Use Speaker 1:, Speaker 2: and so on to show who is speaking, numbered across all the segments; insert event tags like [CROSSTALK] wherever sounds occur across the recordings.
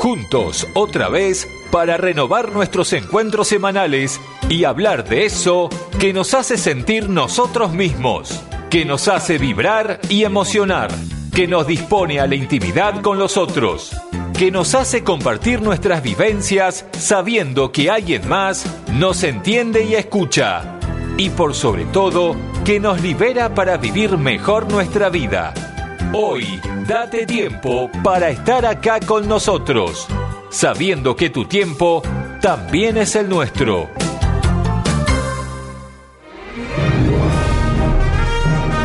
Speaker 1: juntos otra vez para renovar nuestros encuentros semanales y hablar de eso que nos hace sentir nosotros mismos, que nos hace vibrar y emocionar, que nos dispone a la intimidad con los otros, que nos hace compartir nuestras vivencias sabiendo que alguien más nos entiende y escucha, y por sobre todo, que nos libera para vivir mejor nuestra vida. Hoy, date tiempo para estar acá con nosotros, sabiendo que tu tiempo también es el nuestro.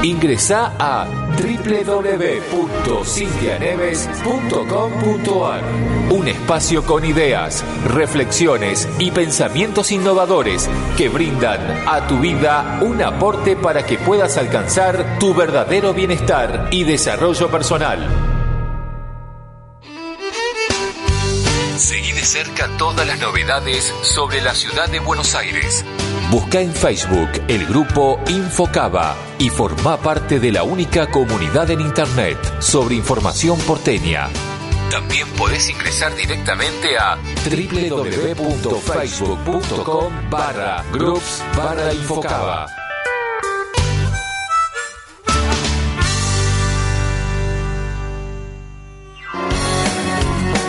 Speaker 1: Ingresa a www.cintianeves.com.ar Un espacio con ideas, reflexiones y pensamientos innovadores que brindan a tu vida un aporte para que puedas alcanzar tu verdadero bienestar y desarrollo personal. Seguí de cerca todas las novedades sobre la ciudad de Buenos Aires. Busca en Facebook el grupo Infocaba y forma parte de la única comunidad en Internet sobre información porteña. También podés ingresar directamente a www.facebook.com barra groups barra Infocaba.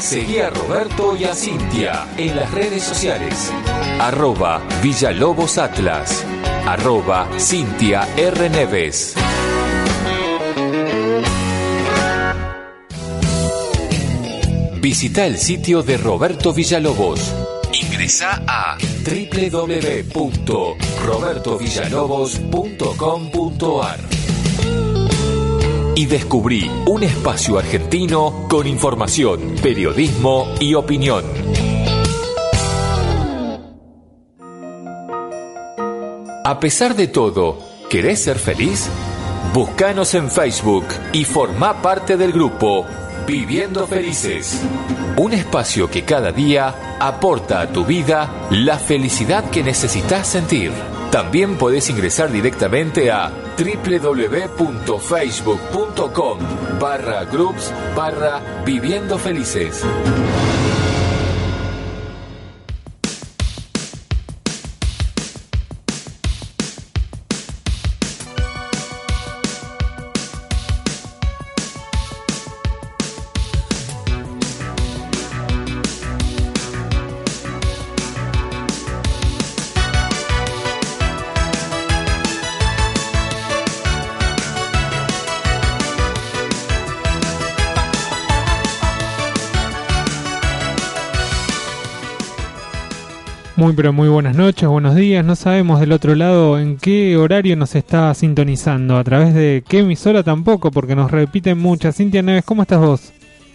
Speaker 1: Seguí a Roberto y a Cintia en las redes sociales. Arroba Villalobos Atlas. Arroba Cintia R. Neves. Visita el sitio de Roberto Villalobos. Ingresa a www.robertovillalobos.com.ar y descubrí un espacio argentino con información, periodismo y opinión. A pesar de todo, ¿querés ser feliz? Búscanos en Facebook y forma parte del grupo Viviendo Felices. Un espacio que cada día aporta a tu vida la felicidad que necesitas sentir. También podés ingresar directamente a www.facebook.com barra groups barra viviendo felices.
Speaker 2: Muy pero muy buenas noches, buenos días. No sabemos del otro lado en qué horario nos está sintonizando, a través de qué emisora tampoco, porque nos repiten muchas. Cintia Neves, ¿cómo estás vos?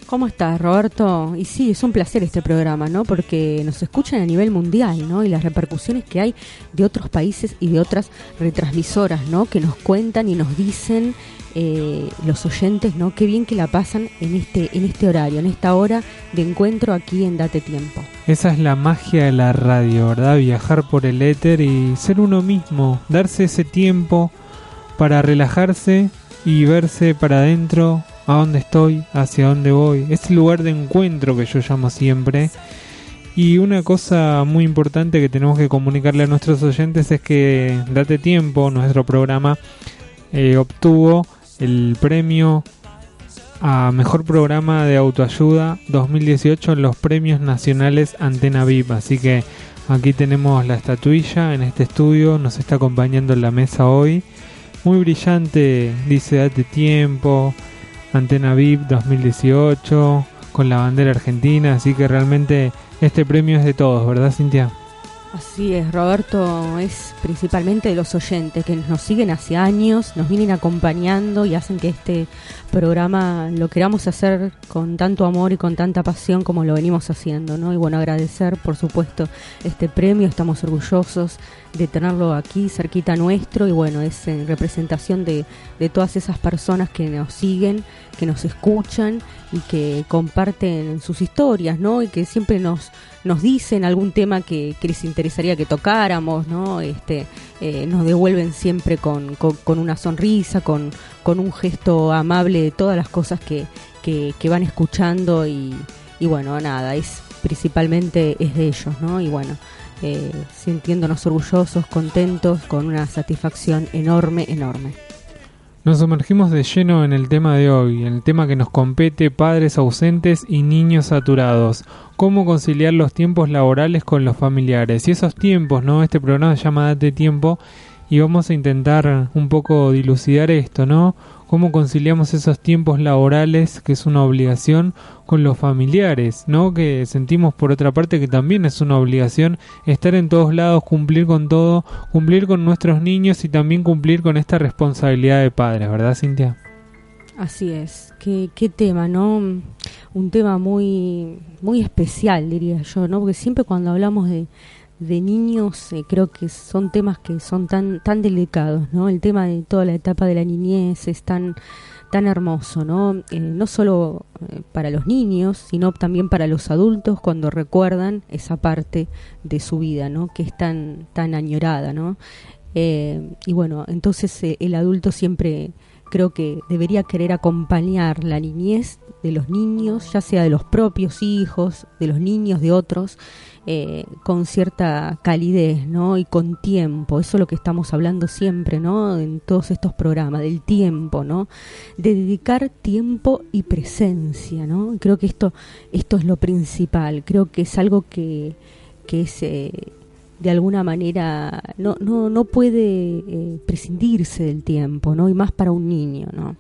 Speaker 3: ¿Cómo estás, Roberto? Y sí, es un placer este programa, ¿no? Porque nos escuchan a nivel mundial, ¿no? Y las repercusiones que hay de otros países y de otras retransmisoras, ¿no? Que nos cuentan y nos dicen eh, los oyentes, ¿no? Qué bien que la pasan en este, en este horario, en esta hora de encuentro aquí en Date Tiempo.
Speaker 2: Esa es la magia de la radio, ¿verdad? Viajar por el éter y ser uno mismo, darse ese tiempo para relajarse y verse para adentro, a dónde estoy, hacia dónde voy. Ese lugar de encuentro que yo llamo siempre. Y una cosa muy importante que tenemos que comunicarle a nuestros oyentes es que Date Tiempo, nuestro programa, eh, obtuvo el premio a Mejor Programa de Autoayuda 2018 en los Premios Nacionales Antena VIP. Así que aquí tenemos la estatuilla en este estudio, nos está acompañando en la mesa hoy. Muy brillante, dice Date Tiempo, Antena VIP 2018, con la bandera argentina. Así que realmente este premio es de todos, ¿verdad Cintia?
Speaker 3: Así es, Roberto, es principalmente de los oyentes que nos siguen hace años, nos vienen acompañando y hacen que este programa lo queramos hacer con tanto amor y con tanta pasión como lo venimos haciendo, ¿no? Y bueno, agradecer, por supuesto, este premio, estamos orgullosos de tenerlo aquí cerquita nuestro y bueno, es en representación de, de todas esas personas que nos siguen, que nos escuchan y que comparten sus historias, ¿no? Y que siempre nos, nos dicen algún tema que, que les interesaría que tocáramos, ¿no? Este, eh, nos devuelven siempre con, con, una sonrisa, con, con un gesto amable de todas las cosas que, que, que van escuchando y, y bueno, nada, es principalmente es de ellos, ¿no? Y bueno, eh, sintiéndonos orgullosos, contentos, con una satisfacción enorme, enorme.
Speaker 2: Nos sumergimos de lleno en el tema de hoy, en el tema que nos compete padres ausentes y niños saturados. Cómo conciliar los tiempos laborales con los familiares. Y esos tiempos, ¿no? Este programa se llama Date Tiempo y vamos a intentar un poco dilucidar esto, ¿no? Cómo conciliamos esos tiempos laborales, que es una obligación, con los familiares, ¿no? Que sentimos por otra parte que también es una obligación estar en todos lados, cumplir con todo, cumplir con nuestros niños y también cumplir con esta responsabilidad de padres, ¿verdad, Cintia?
Speaker 3: Así es, qué, qué tema, ¿no? Un tema muy, muy especial, diría yo, ¿no? Porque siempre cuando hablamos de, de niños eh, creo que son temas que son tan tan delicados no el tema de toda la etapa de la niñez es tan tan hermoso no eh, no solo eh, para los niños sino también para los adultos cuando recuerdan esa parte de su vida no que es tan tan añorada no y bueno entonces el adulto siempre creo que debería querer acompañar la niñez de los niños, ya sea de los propios hijos, de los niños de otros, eh, con cierta calidez, ¿no? Y con tiempo. Eso es lo que estamos hablando siempre, ¿no? En todos estos programas, del tiempo, ¿no? De dedicar tiempo y presencia, ¿no? Creo que esto, esto es lo principal. Creo que es algo que, que es... Eh, de alguna manera no, no, no puede eh, prescindirse del tiempo, ¿no? Y más para un niño, ¿no?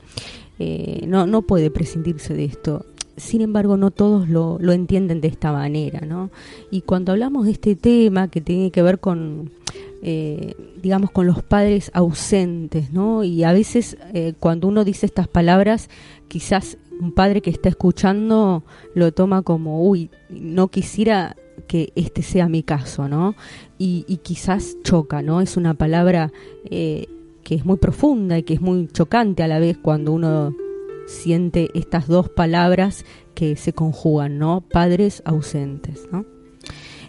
Speaker 3: no, no puede prescindirse de esto sin embargo no todos lo, lo, entienden de esta manera, ¿no? Y cuando hablamos de este tema que tiene que ver con, eh, digamos, con los padres ausentes, ¿no? Y a veces eh, cuando uno dice estas palabras, quizás un padre que está escuchando lo toma como, uy, no quisiera que este sea mi caso, ¿no? Y, y quizás choca, ¿no? Es una palabra eh, que es muy profunda y que es muy chocante a la vez cuando uno siente estas dos palabras que se conjugan, ¿no? Padres ausentes, ¿no?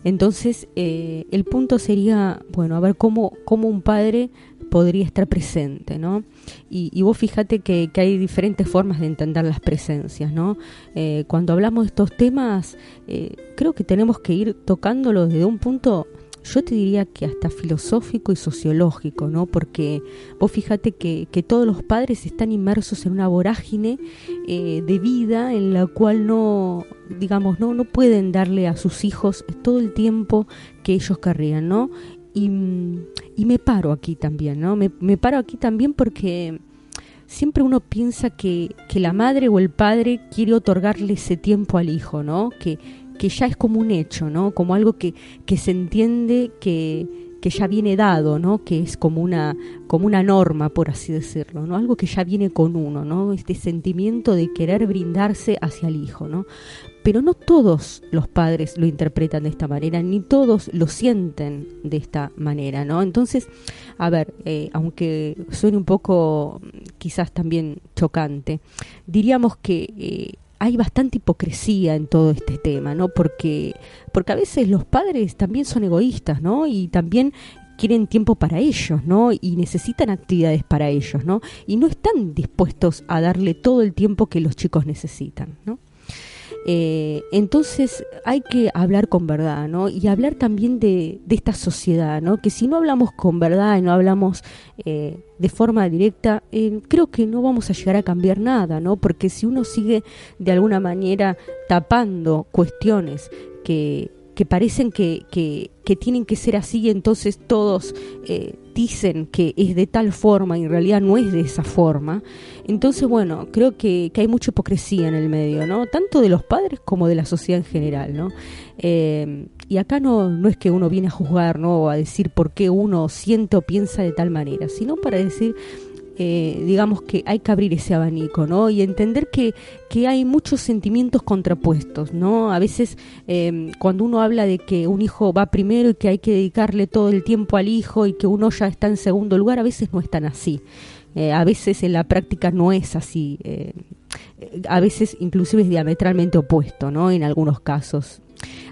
Speaker 3: Entonces, eh, el punto sería, bueno, a ver cómo, cómo un padre podría estar presente, ¿no? Y, vos fíjate que, hay diferentes formas de entender las presencias, ¿no? Eh, cuando hablamos de estos temas, eh, creo que tenemos que ir tocándolos desde un punto yo te diría que hasta filosófico y sociológico, ¿no? Porque vos fíjate que, que todos los padres están inmersos en una vorágine eh, de vida en la cual no, digamos, no, no pueden darle a sus hijos todo el tiempo que ellos querrían, ¿no? Y, y me paro aquí también, ¿no? Me, me paro aquí también porque siempre uno piensa que, que la madre o el padre quiere otorgarle ese tiempo al hijo, ¿no? Que, que ya es como un hecho, ¿no? Como algo que, que se entiende que, que ya viene dado, ¿no? Que es como una, como una norma, por así decirlo, ¿no? Algo que ya viene con uno, ¿no? Este sentimiento de querer brindarse hacia el hijo, ¿no? Pero no todos los padres lo interpretan de esta manera, ni todos lo sienten de esta manera, ¿no? Entonces, a ver, eh, aunque suene un poco quizás también chocante, diríamos que eh, hay bastante hipocresía en todo este tema, ¿no? Porque, porque a veces los padres también son egoístas, ¿no? Y también quieren tiempo para ellos, ¿no? Y necesitan actividades para ellos, ¿no? Y no están dispuestos a darle todo el tiempo que los chicos necesitan, ¿no? Eh, entonces hay que hablar con verdad, ¿no? Y hablar también de, esta sociedad, ¿no? Que si no hablamos con verdad y no hablamos eh, de forma directa, eh, creo que no vamos a llegar a cambiar nada, ¿no? Porque si uno sigue de alguna manera tapando cuestiones que que parecen que, que, tienen que ser así, entonces todos eh, dicen que es de tal forma y en realidad no es de esa forma. Entonces, bueno, creo que, hay mucha hipocresía en el medio, ¿no? Tanto de los padres como de la sociedad en general, ¿no? Eh, y acá no, no es que uno viene a juzgar, ¿no? O a decir por qué uno siente o piensa de tal manera, sino para decir eh, digamos que hay que abrir ese abanico, ¿no? Y entender que, que hay muchos sentimientos contrapuestos, ¿no? A veces em, cuando uno habla de que un hijo va primero y que hay que dedicarle todo el tiempo al hijo y que uno ya está en segundo lugar, a veces no es tan así. Eh, a veces en la práctica no es así. Eh, a veces inclusive es diametralmente opuesto, ¿no? En algunos casos.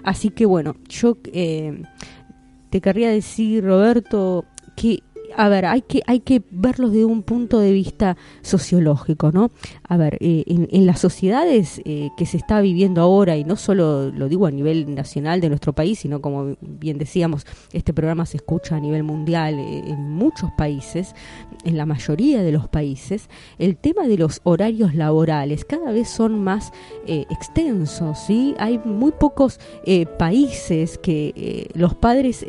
Speaker 3: Así que bueno, yo te querría decir, Roberto, que a ver, hay que, hay que verlo de un punto de vista sociológico, ¿no? A ver, eh, en, las sociedades eh, que se está viviendo ahora, y no solo lo digo a nivel nacional de nuestro país, sino como bien decíamos, este programa se escucha a nivel mundial eh, en muchos países, en la mayoría de los países, el tema de los horarios laborales cada vez son más extensos, ¿sí? Hay muy pocos países que los padres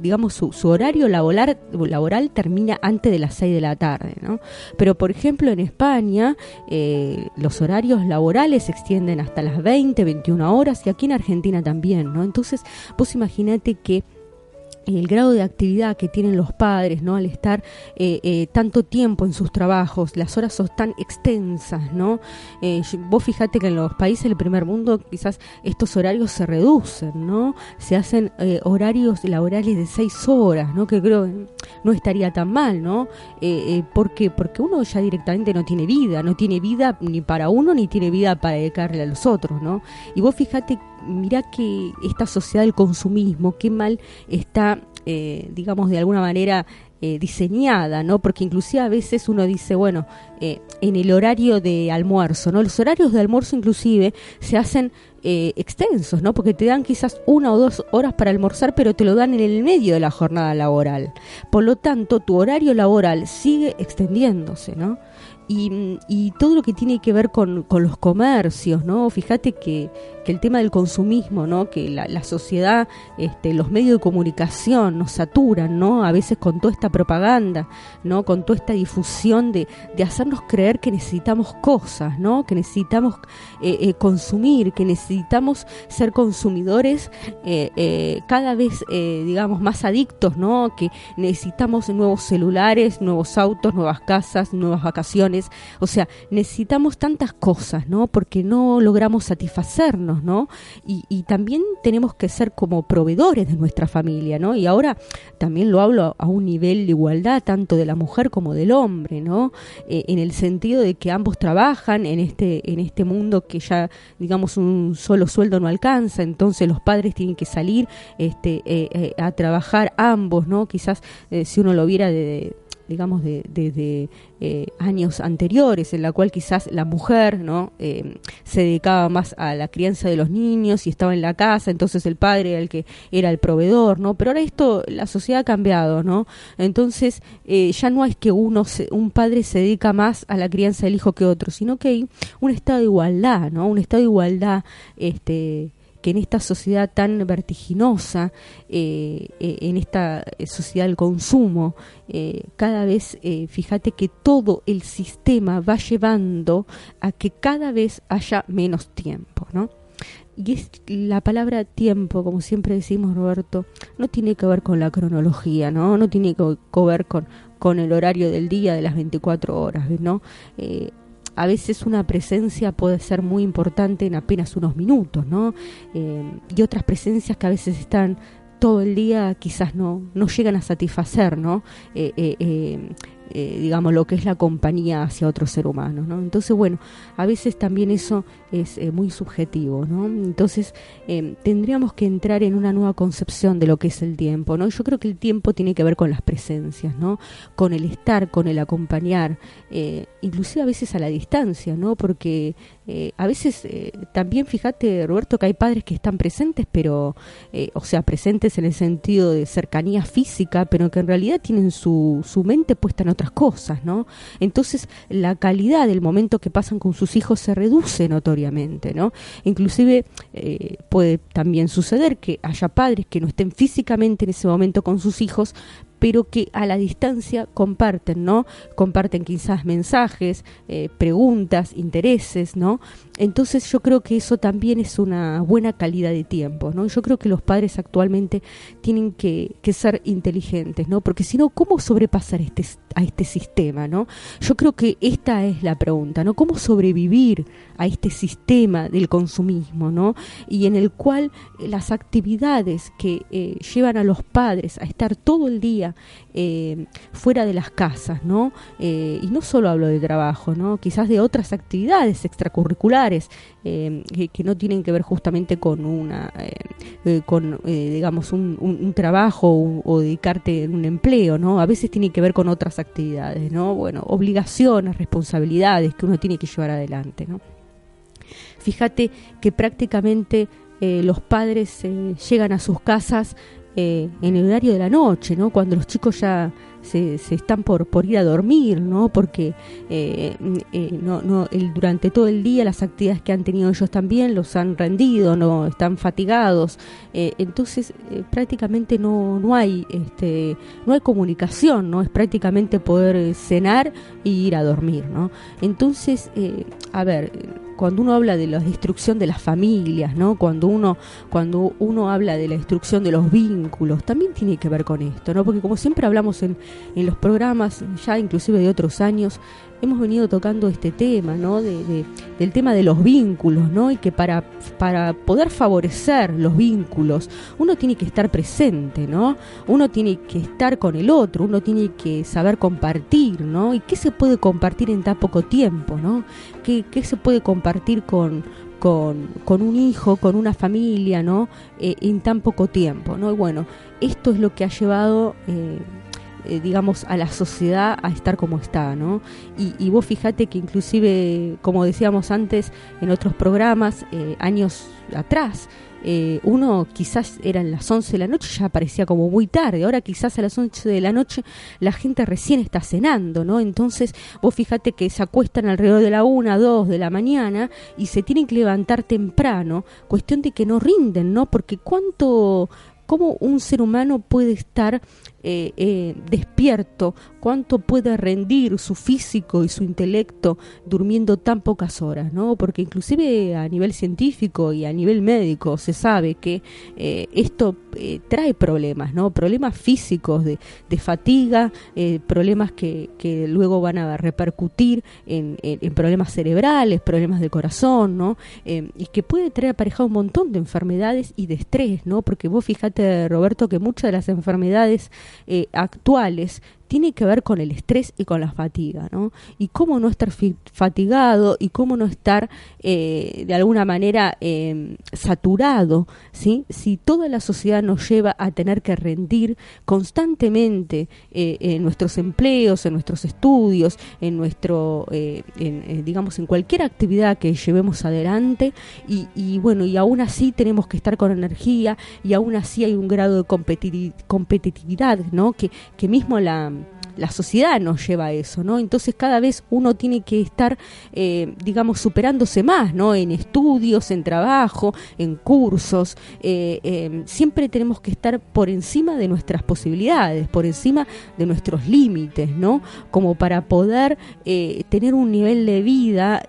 Speaker 3: digamos, su, horario laboral, laboral termina antes de las 6 de la tarde, ¿no? Pero, por ejemplo, en España eh, los horarios laborales se extienden hasta las 20, 21 horas y aquí en Argentina también, ¿no? Entonces, vos imaginate que el grado de actividad que tienen los padres, ¿no? Al estar eh, eh, tanto tiempo en sus trabajos, las horas son tan extensas, ¿no? Eh, vos fíjate que en los países del primer mundo quizás estos horarios se reducen, ¿no? Se hacen horarios laborales de seis horas, ¿no? Que creo no estaría tan mal, ¿no? ¿Por qué? Porque uno ya directamente no tiene vida, no tiene vida ni para uno ni tiene vida para dedicarle a los otros, ¿no? Y vos fíjate mira que esta sociedad del consumismo, qué mal está, eh, digamos, de alguna manera eh, diseñada, ¿no? Porque inclusive a veces uno dice, bueno, eh, en el horario de almuerzo, ¿no? Los horarios de almuerzo inclusive se hacen extensos, ¿no? Porque te dan quizás una o dos horas para almorzar, pero te lo dan en el medio de la jornada laboral. Por lo tanto, tu horario laboral sigue extendiéndose, ¿no? Y, y, todo lo que tiene que ver con, con los comercios, ¿no? Fíjate que, que, el tema del consumismo, ¿no? Que la, sociedad, este, los medios de comunicación nos saturan, ¿no? A veces con toda esta propaganda. Con toda esta difusión de, hacernos creer que necesitamos cosas, ¿no? Que necesitamos eh, eh, consumir, que necesitamos ser consumidores eh, cada vez, digamos, más adictos, ¿no? Que necesitamos nuevos celulares, nuevos autos, nuevas casas, nuevas vacaciones o sea, necesitamos tantas cosas, ¿no? Porque no logramos satisfacernos, ¿no? Y, también tenemos que ser como proveedores de nuestra familia, ¿no? Y ahora también lo hablo a un nivel de igualdad, tanto de la mujer como del hombre, ¿no? Eh, en el sentido de que ambos trabajan en este, en este mundo que ya, digamos, un solo sueldo no alcanza, entonces los padres tienen que salir este, eh, eh, a trabajar ambos, ¿no? Quizás si uno lo viera de digamos, desde de, eh, años anteriores, en la cual quizás la mujer no eh, se dedicaba más a la crianza de los niños y estaba en la casa, entonces el padre era el que era el proveedor, ¿no? Pero ahora esto, la sociedad ha cambiado, ¿no? Entonces eh, ya no es que uno, un padre se dedica más a la crianza del hijo que otro, sino que hay un estado de igualdad, ¿no? Un estado de igualdad, este que en esta sociedad tan vertiginosa, eh, eh, en esta sociedad del consumo, eh, cada vez, fíjate que todo el sistema va llevando a que cada vez haya menos tiempo, ¿no? Y es la palabra tiempo, como siempre decimos Roberto, no tiene que ver con la cronología, ¿no? No tiene que ver con, con el horario del día de las 24 horas, ¿no? A veces una presencia puede ser muy importante en apenas unos minutos, ¿no? Eh, y otras presencias que a veces están todo el día quizás no, no llegan a satisfacer, ¿no? Eh, eh, eh, digamos, lo que es la compañía hacia otro ser humano, ¿no? Entonces, bueno, a veces también eso es eh, muy subjetivo, ¿no? Entonces, eh, tendríamos que entrar en una nueva concepción de lo que es el tiempo, ¿no? Yo creo que el tiempo tiene que ver con las presencias, ¿no? Con el estar, con el acompañar, inclusive a veces a la distancia, ¿no? Porque a veces también, fíjate, Roberto, que hay padres que están presentes, pero, o sea, presentes en el sentido de cercanía física, pero que en realidad tienen su, su mente puesta en otras cosas, ¿no? Entonces la calidad del momento que pasan con sus hijos se reduce notoriamente, ¿no? Inclusive eh, puede también suceder que haya padres que no estén físicamente en ese momento con sus hijos, pero que a la distancia comparten, ¿no? Comparten quizás mensajes, eh, preguntas, intereses, ¿no? Entonces yo creo que eso también es una buena calidad de tiempo, ¿no? Yo creo que los padres actualmente tienen que, que ser inteligentes, ¿no? Porque si no, ¿cómo sobrepasar este, a este sistema, ¿no? Yo creo que esta es la pregunta, ¿no? ¿Cómo sobrevivir a este sistema del consumismo, ¿no? Y en el cual las actividades que eh, llevan a los padres a estar todo el día eh, fuera de las casas, ¿no? Eh, y no solo hablo de trabajo, ¿no? Quizás de otras actividades extracurriculares que, no tienen que ver justamente con una, con digamos un, trabajo o, dedicarte en un empleo, ¿no? A veces tiene que ver con otras actividades, ¿no? Bueno, obligaciones, responsabilidades que uno tiene que llevar adelante, ¿no? Fíjate que prácticamente eh, los padres eh, llegan a sus casas eh, en el horario de la noche, ¿no? Cuando los chicos ya se, están por, por ir a dormir, ¿no? Porque no, no, el, durante todo el día las actividades que han tenido ellos también los han rendido, no están fatigados, entonces prácticamente no, no hay este, no hay comunicación, no es prácticamente poder cenar y ir a dormir, ¿no? Entonces, a ver cuando uno habla de la destrucción de las familias, ¿no? Cuando uno cuando uno habla de la destrucción de los vínculos, también tiene que ver con esto, ¿no? Porque como siempre hablamos en, en los programas, ya inclusive de otros años, hemos venido tocando este tema, ¿no? De, del tema de los vínculos, ¿no? Y que para, para poder favorecer los vínculos, uno tiene que estar presente, ¿no? Uno tiene que estar con el otro, uno tiene que saber compartir, ¿no? ¿Y qué se puede compartir en tan poco tiempo, ¿no? ¿Qué, se puede compartir con, con, con, un hijo, con una familia, ¿no? Eh, en tan poco tiempo, ¿no? Y bueno, esto es lo que ha llevado eh, eh, digamos, a la sociedad a estar como está, ¿no? Y, vos fíjate que inclusive, como decíamos antes en otros programas, años atrás, eh, uno quizás eran las 11 de la noche, ya parecía como muy tarde, ahora quizás a las 11 de la noche la gente recién está cenando, ¿no? Entonces vos fíjate que se acuestan alrededor de la 1, 2 de la mañana y se tienen que levantar temprano, cuestión de que no rinden, ¿no? Porque cuánto, cómo un ser humano puede estar eh, eh, despierto, cuánto puede rendir su físico y su intelecto durmiendo tan pocas horas, ¿no? Porque inclusive a nivel científico y a nivel médico se sabe que eh, esto trae problemas, ¿no? Problemas físicos de, fatiga, problemas que, que, luego van a repercutir en, problemas cerebrales, problemas del corazón, ¿no? y que puede traer aparejado un montón de enfermedades y de estrés, ¿no? Porque vos fíjate, Roberto, que muchas de las enfermedades eh, actuales tiene que ver con el estrés y con la fatiga, ¿no? Y cómo no estar fatigado y cómo no estar eh, de alguna manera em, saturado, ¿sí? Si toda la sociedad nos lleva a tener que rendir constantemente eh, en nuestros empleos, en nuestros estudios, en nuestro, eh, digamos, en cualquier actividad que llevemos adelante y, y, bueno, y aún así tenemos que estar con energía y aún así hay un grado de competitividad, ¿no? Que, que mismo la la sociedad nos lleva a eso, ¿no? Entonces cada vez uno tiene que estar, eh, digamos, superándose más, ¿no? En estudios, en trabajo, en cursos. Eh, eh, siempre tenemos que estar por encima de nuestras posibilidades, por encima de nuestros límites, ¿no? Como para poder tener un nivel de vida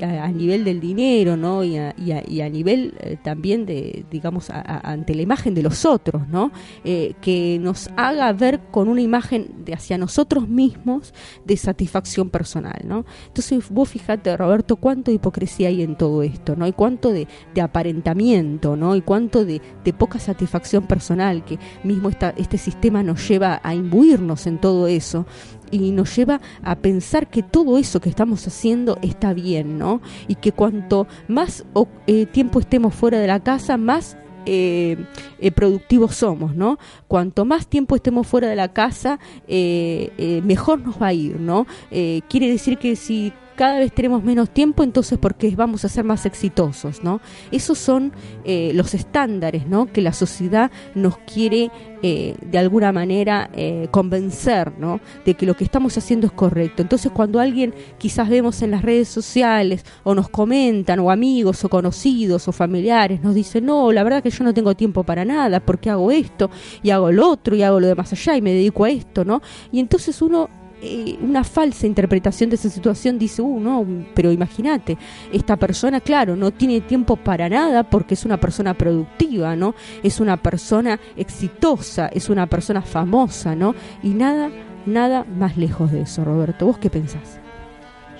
Speaker 3: a, nivel del dinero, ¿no? Y a, nivel también de, digamos, ante la imagen de los otros, ¿no? que nos haga ver con una imagen de hacia nosotros mismos de satisfacción personal, ¿no? Entonces vos fíjate, Roberto, cuánto de hipocresía hay en todo esto, ¿no? Y cuánto de, aparentamiento, ¿no? Y cuánto de, poca satisfacción personal que mismo este sistema nos lleva a imbuirnos en todo eso y nos lleva a pensar que todo eso que estamos haciendo está bien, ¿no? Y que cuanto más eh, tiempo estemos fuera de la casa, más eh, eh, productivos somos, ¿no? Cuanto más tiempo estemos fuera de la casa, eh, mejor nos va a ir, ¿no? quiere decir que si cada vez tenemos menos tiempo, entonces porque vamos a ser más exitosos, ¿no? Esos son eh, los estándares, ¿no? Que la sociedad nos quiere eh, de alguna manera eh, convencer, ¿no? De que lo que estamos haciendo es correcto. Entonces cuando alguien quizás vemos en las redes sociales o nos comentan o amigos o conocidos o familiares nos dicen, no, la verdad que yo no tengo tiempo para nada, porque hago esto y hago lo otro y hago lo de más allá y me dedico a esto, ¿no? Y entonces uno eh, una falsa interpretación de esa situación dice, uh, no, pero imagínate, esta persona, claro, no tiene tiempo para nada porque es una persona productiva, ¿no? Es una persona exitosa, es una persona famosa, ¿no? Y nada, nada más lejos de eso, Roberto. ¿Vos qué pensás?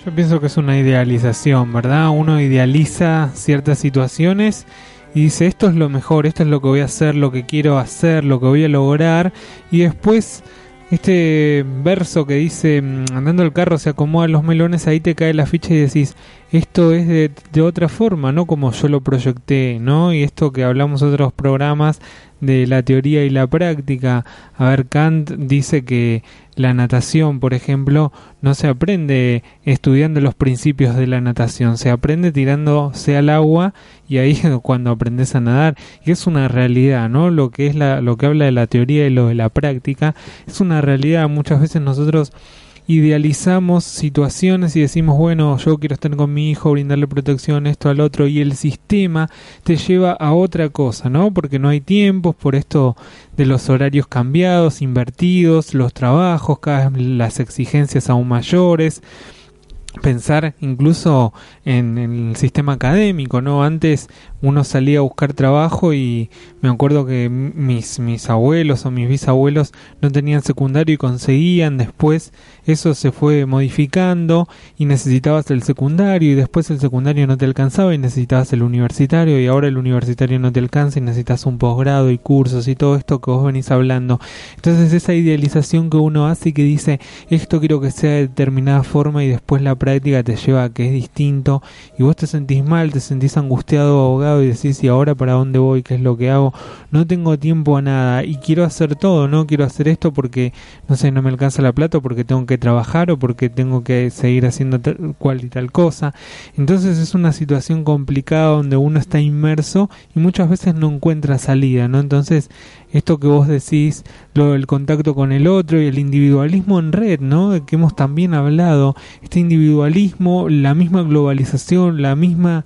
Speaker 2: Yo pienso que es una idealización, ¿verdad? Uno idealiza ciertas situaciones y dice esto es lo mejor, esto es lo que voy a hacer, lo que quiero hacer, lo que voy a lograr y después este verso que dice mm, andando el carro se acomodan los melones, ahí te cae la ficha y decís esto es de, de, otra forma, no como yo lo proyecté, ¿no? Y esto que hablamos otros programas de la teoría y la práctica. A ver, Kant dice que la natación, por ejemplo, no se aprende estudiando los principios de la natación, se aprende tirándose al agua y ahí es [LAUGHS] cuando aprendes a nadar. Y es una realidad, ¿no? Lo que es la, lo que habla de la teoría y lo de la práctica es una realidad. Muchas veces nosotros idealizamos situaciones y decimos, bueno, yo quiero estar con mi hijo, brindarle protección, esto al otro, y el sistema te lleva a otra cosa, ¿no? Porque no hay tiempos, por esto de los horarios cambiados, invertidos, los trabajos, cada vez las exigencias aún mayores pensar incluso en, el sistema académico, ¿no? Antes uno salía a buscar trabajo y me acuerdo que mis, mis abuelos o mis bisabuelos no tenían secundario y conseguían, después eso se fue modificando y necesitabas el secundario y después el secundario no te alcanzaba y necesitabas el universitario y ahora el universitario no te alcanza y necesitas un posgrado y cursos y todo esto que vos venís hablando. Entonces esa idealización que uno hace y que dice esto quiero que sea de determinada forma y después la práctica te lleva a que es distinto y vos te sentís mal, te sentís angustiado, abogado y decís, ¿y ahora para dónde voy? ¿Qué es lo que hago? No tengo tiempo a nada y quiero hacer todo, ¿no? Quiero hacer esto porque, no sé, no me alcanza la plata o porque tengo que trabajar o porque tengo que seguir haciendo tal, cual y tal cosa. Entonces es una situación complicada donde uno está inmerso y muchas veces no encuentra salida, ¿no? Entonces esto que vos decís, lo del contacto con el otro y el individualismo en red, ¿no? De que hemos también hablado, este individualismo, la misma globalización, la misma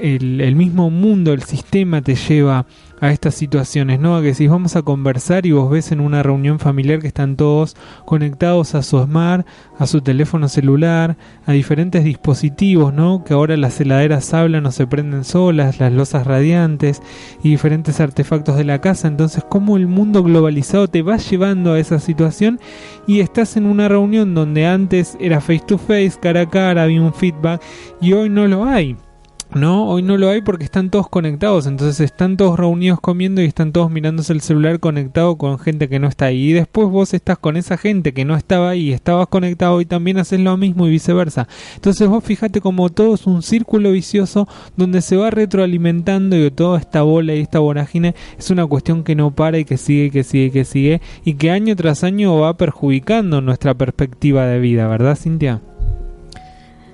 Speaker 2: el, mismo mundo, el sistema te lleva a estas situaciones, ¿no? A que si vamos a conversar y vos ves en una reunión familiar que están todos conectados a su smart, a su teléfono celular, a diferentes dispositivos, ¿no? Que ahora las heladeras hablan o se prenden solas, las losas radiantes y diferentes artefactos de la casa. Entonces, ¿cómo el mundo globalizado te va llevando a esa situación? Y estás en una reunión donde antes era face to face, cara a cara, había un feedback y hoy no lo hay. No, hoy no lo hay porque están todos conectados, entonces están todos reunidos comiendo y están todos mirándose el celular conectado con gente que no está ahí. Y después vos estás con esa gente que no estaba ahí, estabas conectado y también haces lo mismo y viceversa. Entonces vos fíjate como todo es un círculo vicioso donde se va retroalimentando y toda esta bola y esta vorágine es una cuestión que no para y que sigue y que sigue y que sigue y que año tras año va perjudicando nuestra perspectiva de vida, ¿verdad Cintia?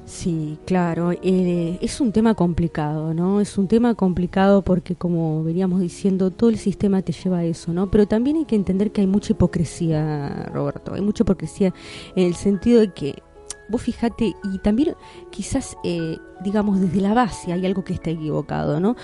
Speaker 3: Sí, claro, eh, es un tema complicado, ¿no? Es un tema complicado porque, como veníamos diciendo, todo el sistema te lleva a eso, ¿no? Pero también hay que entender que hay mucha hipocresía, Roberto, hay mucha hipocresía en el sentido de que vos fijate, y también quizás, eh, digamos, desde la base hay algo que está equivocado, ¿no?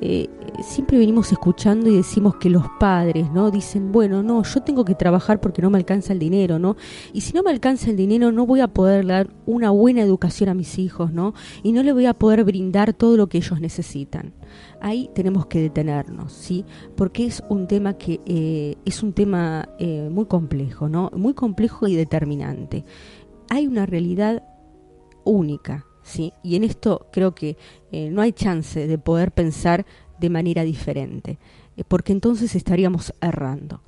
Speaker 3: Eh, siempre venimos escuchando y decimos que los padres, ¿no? Dicen, bueno, no, yo tengo que trabajar porque no me alcanza el dinero, ¿no? Y si no me alcanza el dinero, no voy a poder dar una buena educación a mis hijos, ¿no? Y no le voy a poder brindar todo lo que ellos necesitan. Ahí tenemos que detenernos, ¿sí? Porque es un tema que eh, es un tema muy complejo, ¿no? Muy complejo y determinante hay una realidad única, ¿sí? Y en esto creo que eh, no hay chance de poder pensar de manera diferente, eh, porque entonces estaríamos errando.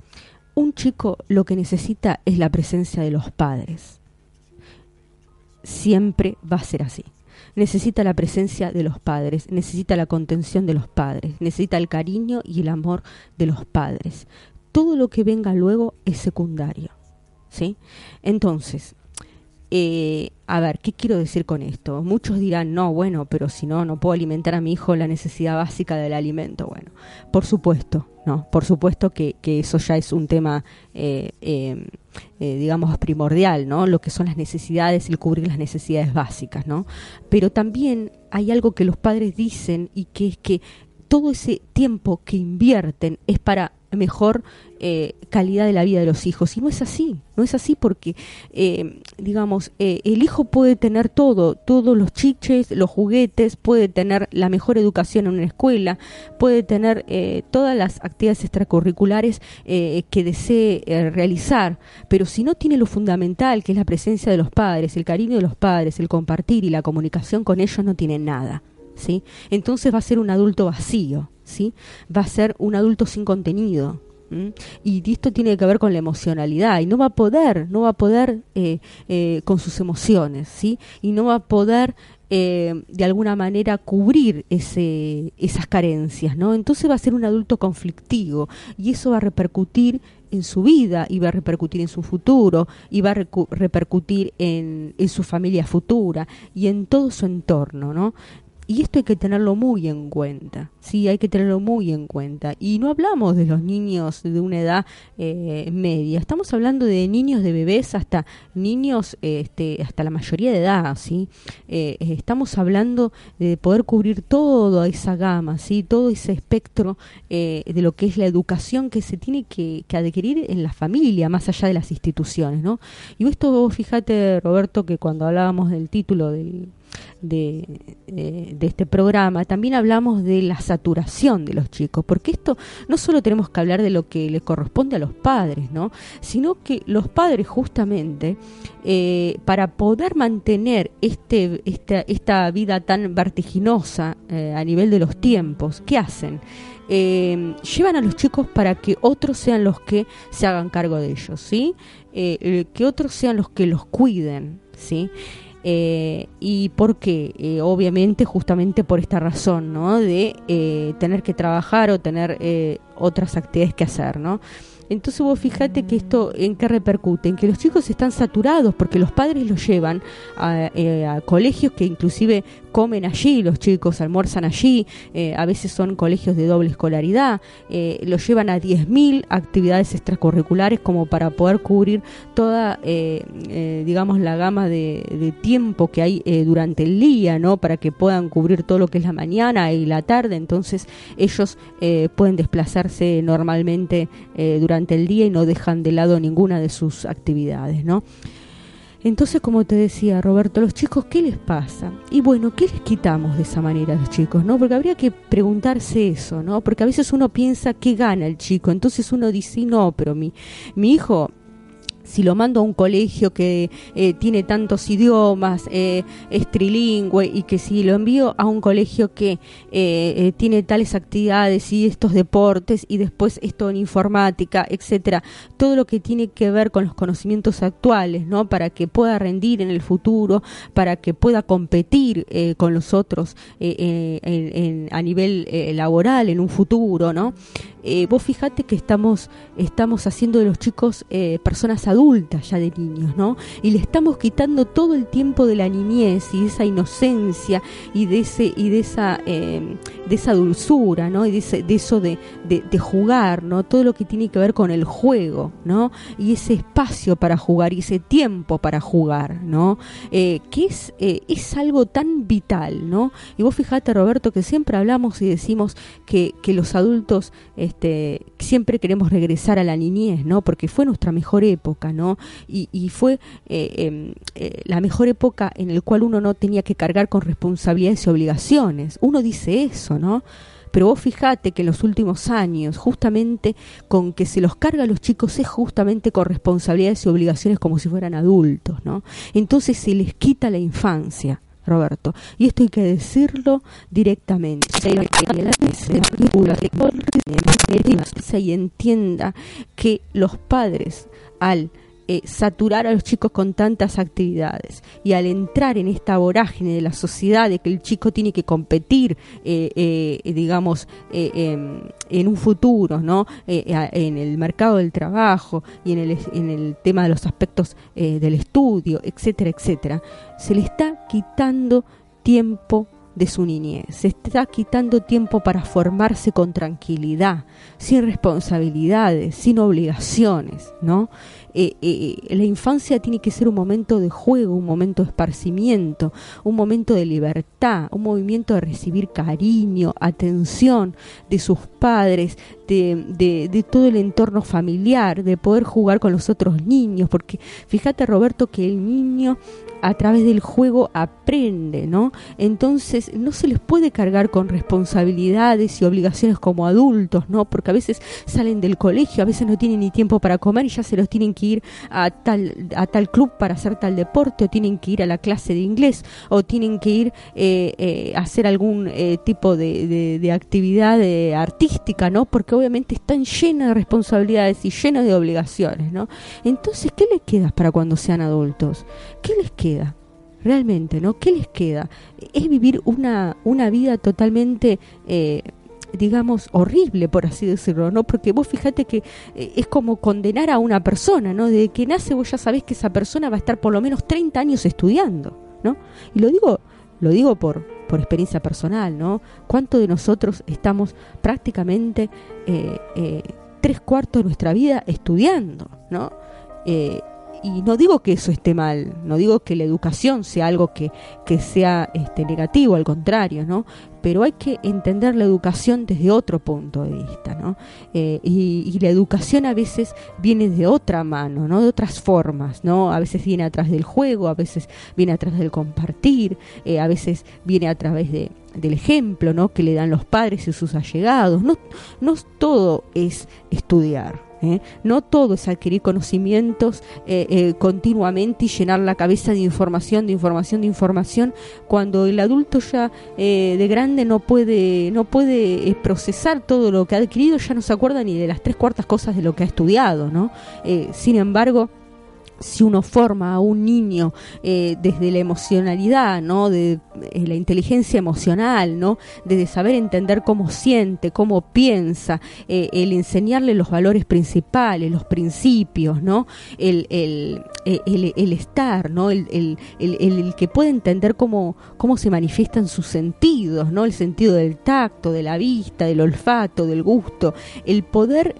Speaker 3: Un chico lo que necesita es la presencia de los padres. Siempre va a ser así. Necesita la presencia de los padres, necesita la contención de los padres, necesita el cariño y el amor de los padres. Todo lo que venga luego es secundario. ¿sí? Entonces, eh, a ver, ¿qué quiero decir con esto? Muchos dirán, no, bueno, pero si no, no puedo alimentar a mi hijo la necesidad básica del alimento. Bueno, por supuesto, no, por supuesto que, eso ya es un tema, eh, em, eh, digamos, primordial, ¿no? Lo que son las necesidades, el cubrir las necesidades básicas, ¿no? Pero también hay algo que los padres dicen y que es que todo ese tiempo que invierten es para mejor eh, calidad de la vida de los hijos. Y no es así, no es así porque, eh, digamos, eh, el hijo puede tener todo, todos los chiches, los juguetes, puede tener la mejor educación en una escuela, puede tener todas las actividades extracurriculares que desee realizar, pero si no tiene lo fundamental, que es la presencia de los padres, el cariño de los padres, el compartir y la comunicación con ellos, no tiene nada. ¿sí? Entonces va a ser un adulto vacío. ¿Sí? Va a ser un adulto sin contenido. Y esto tiene que ver con la emocionalidad y no va a poder, no va a poder eh, eh, con sus emociones, ¿sí? Y no va a poder eh, de alguna manera cubrir ese, esas carencias, ¿no? Entonces va a ser un adulto conflictivo y eso va a repercutir en su vida y va a repercutir en su futuro y va a repercutir en, en su familia futura y en todo su entorno, ¿no? Y esto hay que tenerlo muy en cuenta, sí, hay que tenerlo muy en cuenta. Y no hablamos de los niños de una edad eh, media, estamos hablando de niños de bebés hasta niños, este, hasta la mayoría de edad, sí. Eh, estamos hablando de poder cubrir toda esa gama, sí, todo ese espectro eh, de lo que es la educación que se tiene que, que, adquirir en la familia, más allá de las instituciones, ¿no? Y esto, fíjate, Roberto, que cuando hablábamos del título del de, eh, de, este programa, también hablamos de la saturación de los chicos, porque esto no solo tenemos que hablar de lo que le corresponde a los padres, ¿no? sino que los padres justamente, eh, para poder mantener este, esta, esta vida tan vertiginosa eh, a nivel de los tiempos, ¿qué hacen? llevan a los chicos para que otros sean los que se hagan cargo de ellos, ¿sí? que otros sean los que los cuiden, ¿sí? Eh, ¿Y por qué? Eh, obviamente justamente por esta razón, ¿no? De eh, tener que trabajar o tener otras actividades que hacer, ¿no? Entonces vos fíjate que esto en qué repercute, en que los chicos están saturados porque los padres los llevan a, a colegios que inclusive comen allí, los chicos almuerzan allí, eh, a veces son colegios de doble escolaridad, eh, los llevan a 10.000 actividades extracurriculares como para poder cubrir toda, eh, digamos, la gama de, tiempo que hay durante el día, ¿no? Para que puedan cubrir todo lo que es la mañana y la tarde, entonces ellos pueden desplazarse normalmente durante el día y no dejan de lado ninguna de sus actividades, ¿no? Entonces, como te decía Roberto, los chicos, ¿qué les pasa? Y bueno, ¿qué les quitamos de esa manera a los chicos? ¿no? Porque habría que preguntarse eso, ¿no? Porque a veces uno piensa qué gana el chico, entonces uno dice, no, pero mi, mi hijo si lo mando a un colegio que eh, tiene tantos idiomas, eh, es trilingüe, y que si lo envío a un colegio que eh, tiene tales actividades y estos deportes, y después esto en informática, etcétera, todo lo que tiene que ver con los conocimientos actuales, ¿no? Para que pueda rendir en el futuro, para que pueda competir con los otros a nivel laboral en un futuro, ¿no? vos fijate que estamos, estamos haciendo de los chicos personas adultas ya de niños, ¿no? Y le estamos quitando todo el tiempo de la niñez y esa inocencia y de ese y de esa em, de esa dulzura, ¿no? Y de, de eso de, de, jugar, ¿no? Todo lo que tiene que ver con el juego, ¿no? Y ese espacio para jugar y ese tiempo para jugar, ¿no? Eh, que es, eh, es algo tan vital, ¿no? Y vos fijate, Roberto, que siempre hablamos y decimos que, que los adultos este, siempre queremos regresar a la niñez, ¿no? Porque fue nuestra mejor época, ¿no? Y, fue eh, em, eh, la mejor época en la cual uno no tenía que cargar con responsabilidades y obligaciones. Uno dice eso, ¿no? Pero vos fijate que en los últimos años, justamente con que se los carga a los chicos es justamente con responsabilidades y obligaciones como si fueran adultos, ¿no? Entonces se les quita la infancia. Roberto. Y esto hay que decirlo directamente. Y entienda que los padres, al eh, saturar a los chicos con tantas actividades y al entrar en esta vorágine de la sociedad de que el chico tiene que competir eh, eh, digamos em, en un futuro no en el mercado del trabajo y en el, en el tema de los aspectos del estudio etcétera etcétera se le está quitando tiempo de su niñez. Se está quitando tiempo para formarse con tranquilidad, sin responsabilidades, sin obligaciones, ¿no? Eh, eh, la infancia tiene que ser un momento de juego, un momento de esparcimiento, un momento de libertad, un movimiento de recibir cariño, atención de sus padres, de, de, todo el entorno familiar, de poder jugar con los otros niños, porque fíjate Roberto que el niño a través del juego aprende, ¿no? Entonces no se les puede cargar con responsabilidades y obligaciones como adultos, ¿no? Porque a veces salen del colegio, a veces no tienen ni tiempo para comer y ya se los tienen que ir a tal, a tal club para hacer tal deporte, o tienen que ir a la clase de inglés, o tienen que ir eh, eh, a hacer algún eh, tipo de, de, actividad artística, ¿no? Porque obviamente están llenas de responsabilidades y llenas de obligaciones, ¿no? Entonces, ¿qué les queda para cuando sean adultos? ¿Qué les queda? Realmente, ¿no? ¿Qué les queda? Es vivir una, una vida totalmente digamos, horrible, por así decirlo, ¿no? Porque vos fíjate que eh, es como condenar a una persona, ¿no? Desde que nace vos ya sabés que esa persona va a estar por lo menos 30 años estudiando, ¿no? Y lo digo, lo digo por, por experiencia personal, ¿no? ¿Cuánto de nosotros estamos prácticamente eh, eh, tres cuartos de nuestra vida estudiando, ¿no? Y no digo que eso esté mal, no digo que la educación sea algo que, que sea este, negativo, al contrario, ¿no? Pero hay que entender la educación desde otro punto de vista, ¿no? Eh, y, la educación a veces viene de otra mano, ¿no? De otras formas, ¿no? A veces viene atrás del juego, a veces viene atrás del compartir, eh, a veces viene a través de, del ejemplo, ¿no? Que le dan los padres y sus allegados. No, no todo es estudiar, ¿eh? No todo es adquirir conocimientos eh, eh, continuamente y llenar la cabeza de información, de información, de información, cuando el adulto ya de grande no puede, no puede procesar todo lo que ha adquirido, ya no se acuerda ni de las tres cuartas cosas de lo que ha estudiado, ¿no? sin embargo, si uno forma a un niño eh, desde la emocionalidad, ¿no? De eh, la inteligencia emocional, ¿no? Desde saber entender cómo siente, cómo piensa, eh, el enseñarle los valores principales, los principios, ¿no? El, el, el, estar, ¿no? El, que puede entender cómo, cómo se manifiestan sus sentidos, ¿no? El sentido del tacto, de la vista, del olfato, del gusto, el poder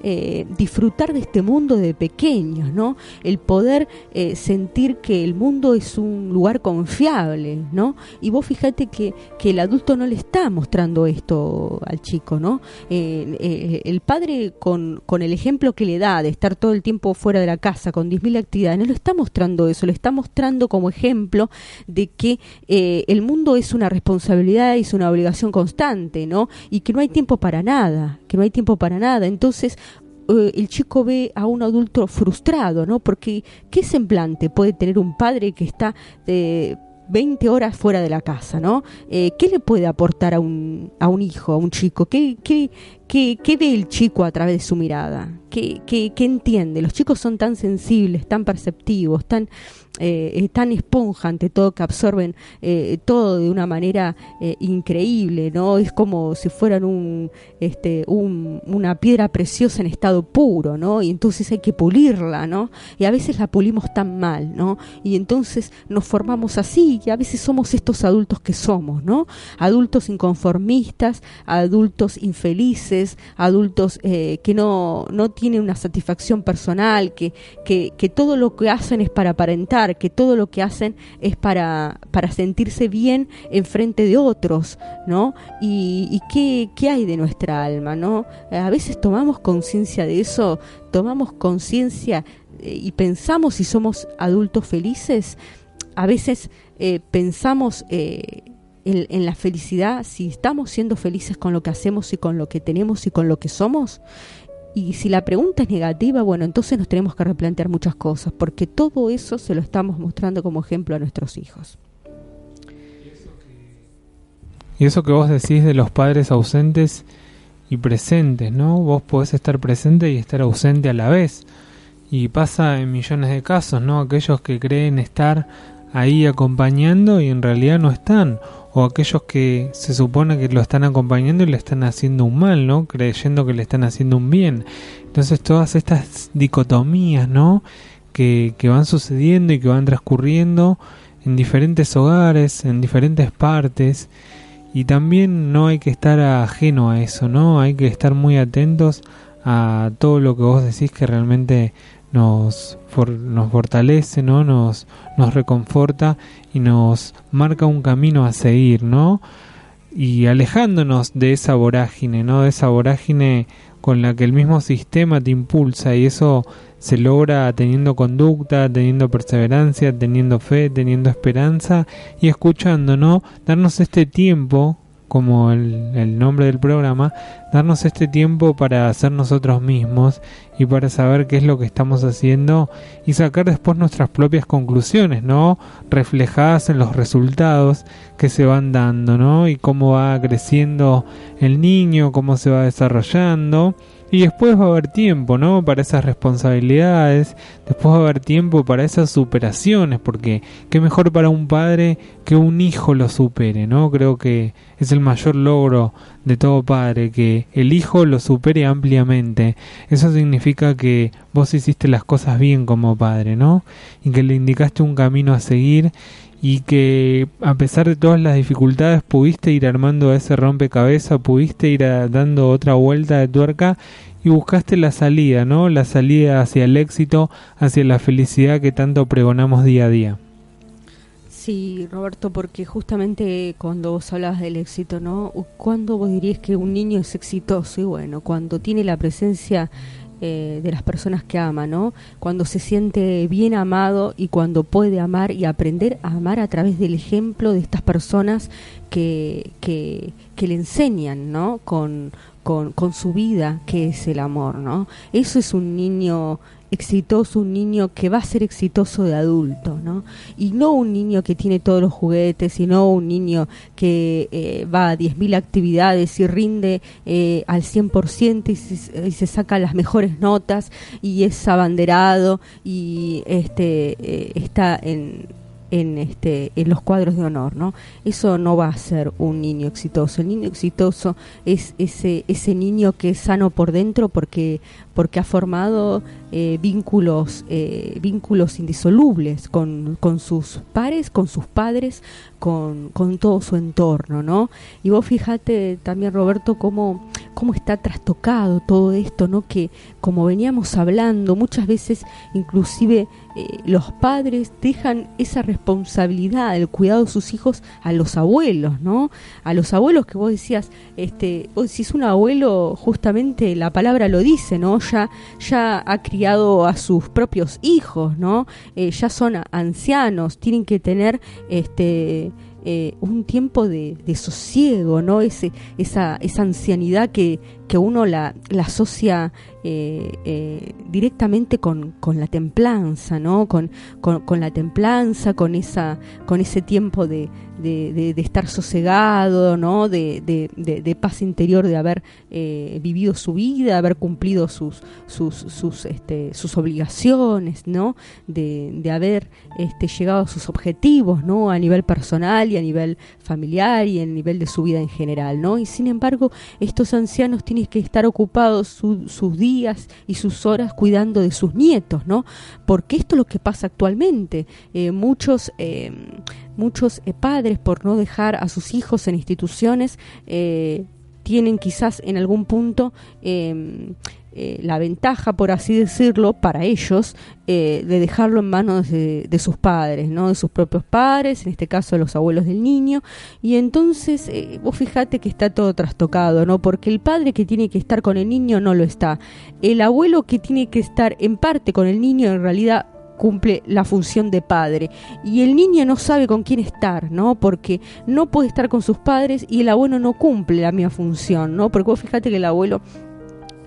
Speaker 3: disfrutar de este mundo de pequeños, ¿no? El poder eh, sentir que el mundo es un lugar confiable, ¿no? Y vos fíjate que, que el adulto no le está mostrando esto al chico, ¿no? Eh, eh, el padre con, con el ejemplo que le da de estar todo el tiempo fuera de la casa con 10.000 actividades, no le está mostrando eso, le está mostrando como ejemplo de que el mundo es una responsabilidad es una obligación constante, ¿no? Y que no hay tiempo para nada, que no hay tiempo para nada. Entonces, eh, el chico ve a un adulto frustrado, ¿no? Porque ¿qué semblante puede tener un padre que está de 20 horas fuera de la casa, ¿no? Eh, ¿Qué le puede aportar a un, a un hijo, a un chico? ¿Qué, qué, qué, qué ve el chico a través de su mirada? ¿Qué, qué, qué entiende? Los chicos son tan sensibles, tan perceptivos, tan eh, tan esponja ante todo que absorben eh, todo de una manera eh, increíble, ¿no? Es como si fueran un, este, un, una piedra preciosa en estado puro, ¿no? Y entonces hay que pulirla, ¿no? Y a veces la pulimos tan mal, ¿no? Y entonces nos formamos así y a veces somos estos adultos que somos, ¿no? Adultos inconformistas, adultos infelices, adultos eh, que no, no tienen una satisfacción personal, que, que, todo lo que hacen es para aparentar que todo lo que hacen es para, para sentirse bien en frente de otros, ¿no? Y, qué, qué, hay de nuestra alma, ¿no? A veces tomamos conciencia de eso, tomamos conciencia eh, y pensamos si somos adultos felices, a veces eh, pensamos... Eh, en, en, la felicidad, si estamos siendo felices con lo que hacemos y con lo que tenemos y con lo que somos, y si la pregunta es negativa, bueno, entonces nos tenemos que replantear muchas cosas, porque todo eso se lo estamos mostrando como ejemplo a nuestros hijos.
Speaker 2: Y eso que vos decís de los padres ausentes y presentes, ¿no? Vos podés estar presente y estar ausente a la vez. Y pasa en millones de casos, ¿no? Aquellos que creen estar ahí acompañando y en realidad no están o aquellos que se supone que lo están acompañando y le están haciendo un mal, ¿no? Creyendo que le están haciendo un bien. Entonces todas estas dicotomías, ¿no? Que, que van sucediendo y que van transcurriendo en diferentes hogares, en diferentes partes. Y también no hay que estar ajeno a eso, ¿no? Hay que estar muy atentos a todo lo que vos decís que realmente nos, nos fortalece, ¿no? Nos, nos reconforta y nos marca un camino a seguir, ¿no? Y alejándonos de esa vorágine, ¿no? De esa vorágine con la que el mismo sistema te impulsa y eso se logra teniendo conducta, teniendo perseverancia, teniendo fe, teniendo esperanza y escuchando, ¿no? Darnos este tiempo como el, el, nombre del programa, darnos este tiempo para ser nosotros mismos y para saber qué es lo que estamos haciendo y sacar después nuestras propias conclusiones, ¿no? Reflejadas en los resultados que se van dando, ¿no? Y cómo va creciendo el niño, cómo se va desarrollando y después va a haber tiempo, ¿no? Para esas responsabilidades, después va a haber tiempo para esas superaciones, porque qué mejor para un padre que un hijo lo supere, ¿no? Creo que es el mayor logro de todo padre, que el hijo lo supere ampliamente. Eso significa que vos hiciste las cosas bien como padre, ¿no? Y que le indicaste un camino a seguir y que a pesar de todas las dificultades pudiste ir armando ese rompecabezas, pudiste ir dando otra vuelta de tuerca y buscaste la salida, ¿no? La salida hacia el éxito, hacia la felicidad que tanto pregonamos día a día.
Speaker 3: Sí, Roberto, porque justamente cuando vos hablabas del éxito, ¿no? ¿Cuándo vos dirías que un niño es exitoso? Y bueno, cuando tiene la presencia eh, de las personas que ama, ¿no? Cuando se siente bien amado y cuando puede amar y aprender a amar a través del ejemplo de estas personas que, que, que le enseñan, ¿no? Con, con, con su vida, que es el amor, ¿no? Eso es un niño exitoso, un niño que va a ser exitoso de adulto, ¿no? Y no un niño que tiene todos los juguetes, sino un niño que eh, va a 10.000 actividades y rinde eh, al 100% y se, y se saca las mejores notas y es abanderado y este eh, está en en este en los cuadros de honor no eso no va a ser un niño exitoso. El niño exitoso es ese ese niño que es sano por dentro porque porque ha formado eh, vínculos eh, vínculos indisolubles con, con, sus pares con sus padres con, con, todo su entorno no y vos fíjate también Roberto cómo cómo está trastocado todo esto no que como veníamos hablando muchas veces inclusive eh, los padres dejan esa responsabilidad del cuidado de sus hijos a los abuelos, ¿no? A los abuelos que vos decías, este, vos decís un abuelo, justamente la palabra lo dice, ¿no? Ya, ya ha criado a sus propios hijos, ¿no? Eh, ya son ancianos, tienen que tener este eh, un tiempo de, de, sosiego, ¿no? Ese, esa, esa ancianidad que, que uno la, la asocia eh, eh, directamente con, con, la templanza, ¿no? Con, con, con, la templanza, con, esa, con ese tiempo de, de, de estar sosegado, ¿no? De, de, paz interior, de haber eh, vivido su vida, haber cumplido sus, sus, sus, este, obligaciones, ¿no? De, haber este, llegado a sus objetivos, ¿no? A nivel personal y a nivel familiar y a nivel de su vida en general, ¿no? Y sin embargo, estos ancianos tienen que estar ocupados sus días y sus horas cuidando de sus nietos, ¿no? Porque esto es lo que pasa actualmente. Eh, muchos eh, muchos eh, padres, por no dejar a sus hijos en instituciones, eh, tienen quizás en algún punto em, eh, la ventaja, por así decirlo, para ellos, eh, de dejarlo en manos de, de, sus padres, ¿no? De sus propios padres, en este caso los abuelos del niño. Y entonces, eh, vos fijate que está todo trastocado, ¿no? Porque el padre que tiene que estar con el niño no lo está. El abuelo que tiene que estar en parte con el niño, en realidad cumple la función de padre y el niño no sabe con quién estar, ¿no? Porque no puede estar con sus padres y el abuelo no cumple la misma función, ¿no? Porque vos fíjate que el abuelo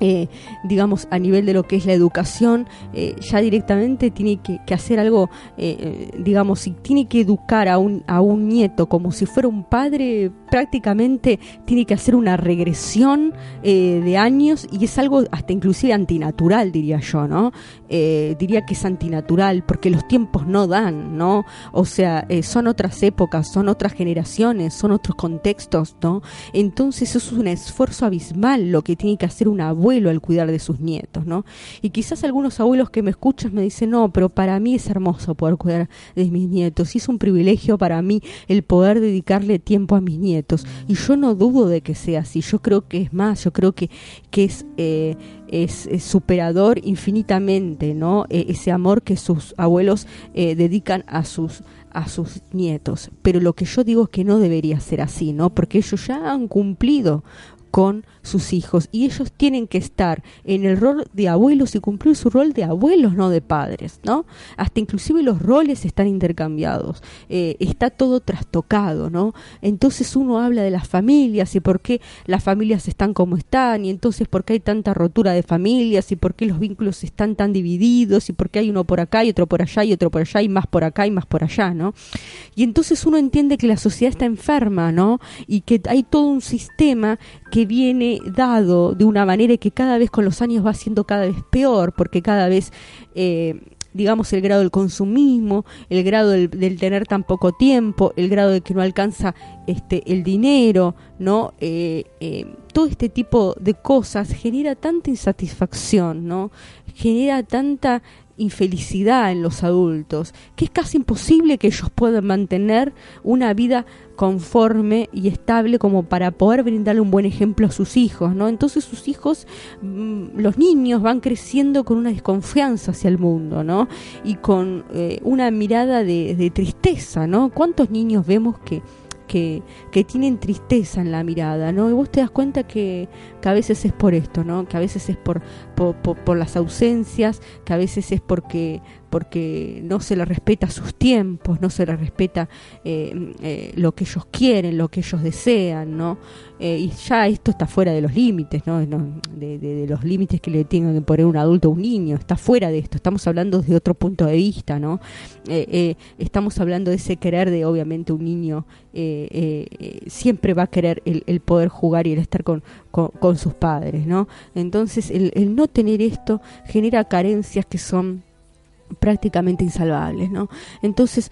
Speaker 3: eh, digamos, a nivel de lo que es la educación, eh, ya directamente tiene que, hacer algo, eh, digamos, si tiene que educar a un, a un nieto como si fuera un padre, prácticamente tiene que hacer una regresión de años y es algo hasta inclusive antinatural, diría yo, ¿no? diría que es antinatural porque los tiempos no dan, ¿no? O sea, son otras épocas, son otras generaciones, son otros contextos, ¿no? Entonces eso es un esfuerzo abismal lo que tiene que hacer una abuelo al cuidar de sus nietos, ¿no? Y quizás algunos abuelos que me escuchan me dicen, no, pero para mí es hermoso poder cuidar de mis nietos y es un privilegio para mí el poder dedicarle tiempo a mis nietos. Y yo no dudo de que sea así, yo creo que es más, yo creo que, que es... Eh, es, superador infinitamente, ¿no? E, ese amor que sus abuelos eh, dedican a sus a sus nietos. Pero lo que yo digo es que no debería ser así, ¿no? Porque ellos ya han cumplido con sus hijos y ellos tienen que estar en el rol de abuelos y cumplir su rol de abuelos, no de padres, ¿no? Hasta inclusive los roles están intercambiados, eh, está todo trastocado, ¿no? Entonces uno habla de las familias y por qué las familias están como están y entonces por qué hay tanta rotura de familias y por qué los vínculos están tan divididos y por qué hay uno por acá y otro por allá y otro por allá y más por acá y más por allá, ¿no? Y entonces uno entiende que la sociedad está enferma, ¿no? Y que hay todo un sistema que viene dado de una manera que cada vez con los años va siendo cada vez peor, porque cada vez... Eh, digamos, el grado del consumismo, el grado del, tener tan poco tiempo, el grado de que no alcanza este, el dinero, ¿no? Eh, eh, todo este tipo de cosas genera tanta insatisfacción, ¿no? Genera tanta infelicidad en los adultos, que es casi imposible que ellos puedan mantener una vida conforme y estable como para poder brindarle un buen ejemplo a sus hijos, ¿no? Entonces sus hijos, mm, los niños van creciendo con una desconfianza hacia el mundo, ¿no? Y con eh, una mirada de, de tristeza, ¿no? ¿Cuántos niños vemos que que, que, tienen tristeza en la mirada, ¿no? Y vos te das cuenta que, que a veces es por esto, ¿no? Que a veces es por, por, por, las ausencias, que a veces es porque porque no se les respeta sus tiempos, no se les respeta eh, eh, lo que ellos quieren, lo que ellos desean, ¿no? Eh, y ya esto está fuera de los límites, ¿no? De, los límites que le tiene que poner un adulto a un niño, está fuera de esto, estamos hablando desde otro punto de vista, ¿no? estamos hablando de ese querer de, obviamente, un niño siempre va a querer el, poder jugar y el estar con, con, sus padres, ¿no? Entonces, el no tener esto genera carencias que son prácticamente insalvables, ¿no? Entonces,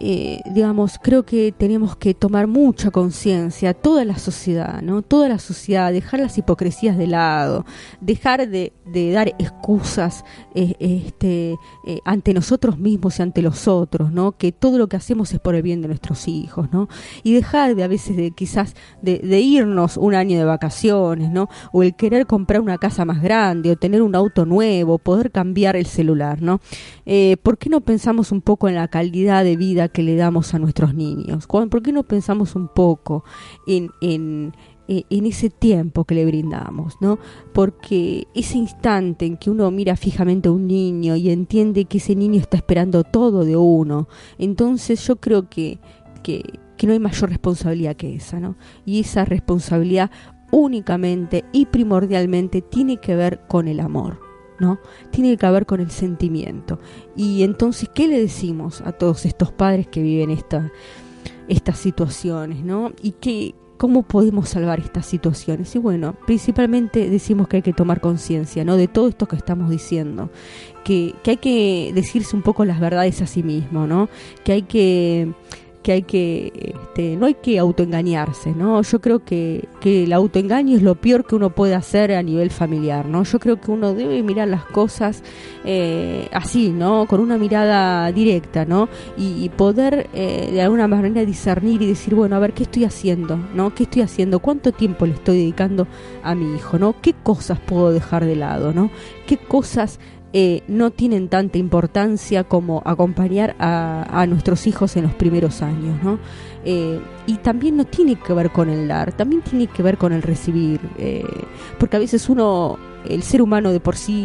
Speaker 3: eh, digamos, creo que tenemos que tomar mucha conciencia, toda la sociedad, ¿no? Toda la sociedad, dejar las hipocresías de lado, dejar de, dar excusas eh, este, eh, ante nosotros mismos y ante los otros, ¿no? Que todo lo que hacemos es por el bien de nuestros hijos, ¿no? Y dejar de a veces de quizás de, de irnos un año de vacaciones, ¿no? O el querer comprar una casa más grande o tener un auto nuevo, poder cambiar el celular, ¿no? ¿Por qué no pensamos un poco en la calidad de vida que le damos a nuestros niños? ¿Por qué no pensamos un poco en, en, ese tiempo que le brindamos, ¿no? Porque ese instante en que uno mira fijamente a un niño y entiende que ese niño está esperando todo de uno, entonces yo creo que, que, que no hay mayor responsabilidad que esa, ¿no? Y esa responsabilidad únicamente y primordialmente tiene que ver con el amor. ¿No? Tiene que ver con el sentimiento. Y entonces, ¿qué le decimos a todos estos padres que viven esta, estas situaciones, ¿no? Y qué, cómo podemos salvar estas situaciones. Y bueno, principalmente decimos que hay que tomar conciencia, ¿no? De todo esto que estamos diciendo. Que, que hay que decirse un poco las verdades a sí mismo, ¿no? Que hay que que hay que, este, no hay que autoengañarse, ¿no? Yo creo que, que el autoengaño es lo peor que uno puede hacer a nivel familiar, ¿no? Yo creo que uno debe mirar las cosas eh, así, ¿no? Con una mirada directa, ¿no? Y, poder eh, de alguna manera discernir y decir, bueno, a ver, ¿qué estoy haciendo? ¿No? ¿Qué estoy haciendo? ¿Cuánto tiempo le estoy dedicando a mi hijo? ¿No? ¿Qué cosas puedo dejar de lado? ¿No? ¿Qué cosas eh, no tienen tanta importancia como acompañar a, nuestros hijos en los primeros años, ¿no? Eh, y también no tiene que ver con el dar, también tiene que ver con el recibir, eh, porque a veces uno el ser humano de por sí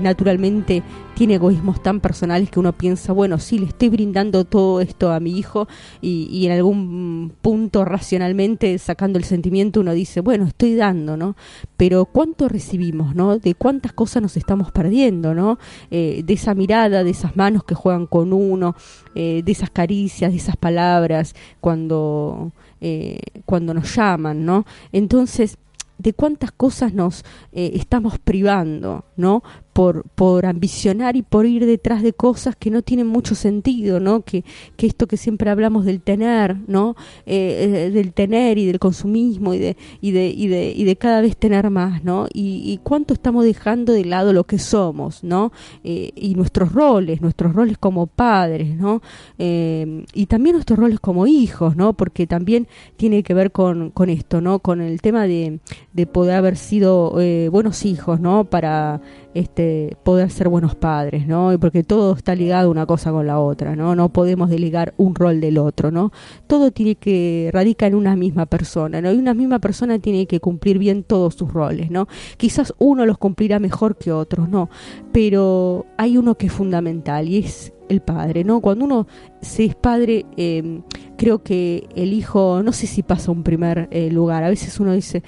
Speaker 3: naturalmente tiene egoísmos tan personales que uno piensa, bueno, sí, le estoy brindando todo esto a mi hijo y, en algún punto racionalmente sacando el sentimiento uno dice, bueno, estoy dando, ¿no? Pero ¿cuánto recibimos, ¿no? De cuántas cosas nos estamos perdiendo, ¿no? Eh, de esa mirada, de esas manos que juegan con uno, eh, de esas caricias, de esas palabras cuando, eh, cuando nos llaman, ¿no? Entonces, de cuántas cosas nos eh, estamos privando, ¿no? Por, por ambicionar y por ir detrás de cosas que no tienen mucho sentido, ¿no? Que, que esto que siempre hablamos del tener, ¿no? Eh, eh, del tener y del consumismo y de, y de, y de, y de cada vez tener más, ¿no? Y, cuánto estamos dejando de lado lo que somos, ¿no? Eh, y nuestros roles, nuestros roles como padres, ¿no? y también nuestros roles como hijos, ¿no? Porque también tiene que ver con, con esto, ¿no? Con el tema de, de poder haber sido buenos hijos, ¿no? Para este, poder ser buenos padres, ¿no? Porque todo está ligado una cosa con la otra, ¿no? No podemos delegar un rol del otro, ¿no? Todo tiene que radica en una misma persona, ¿no? Y una misma persona tiene que cumplir bien todos sus roles, ¿no? Quizás uno los cumplirá mejor que otros, ¿no? Pero hay uno que es fundamental y es el padre, ¿no? Cuando uno se es padre, eh, creo que el hijo, no sé si pasa un primer eh, lugar, a veces uno dice,